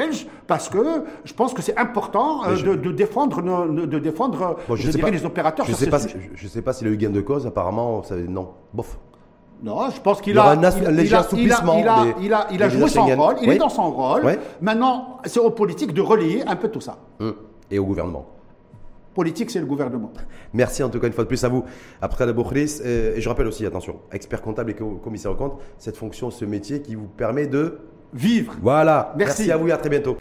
parce que je pense que c'est important euh, de, défendre, de défendre je, dirais, les opérateurs. Je ne sais, pas, je sais pas s'il a eu gain de cause, apparemment, non. Bof. Non, je pense qu'il a. Il a, joué son rôle, il est dans son rôle. Maintenant, c'est aux politiques de relayer un peu tout ça. Hum. Et au gouvernement politique, c'est le gouvernement. Merci en tout cas une fois de plus à vous. Après la Boukhris, et je rappelle aussi, attention, expert comptable et commissaire au compte, cette fonction, ce métier qui vous permet de vivre. Voilà. Merci, Merci à vous et à très bientôt.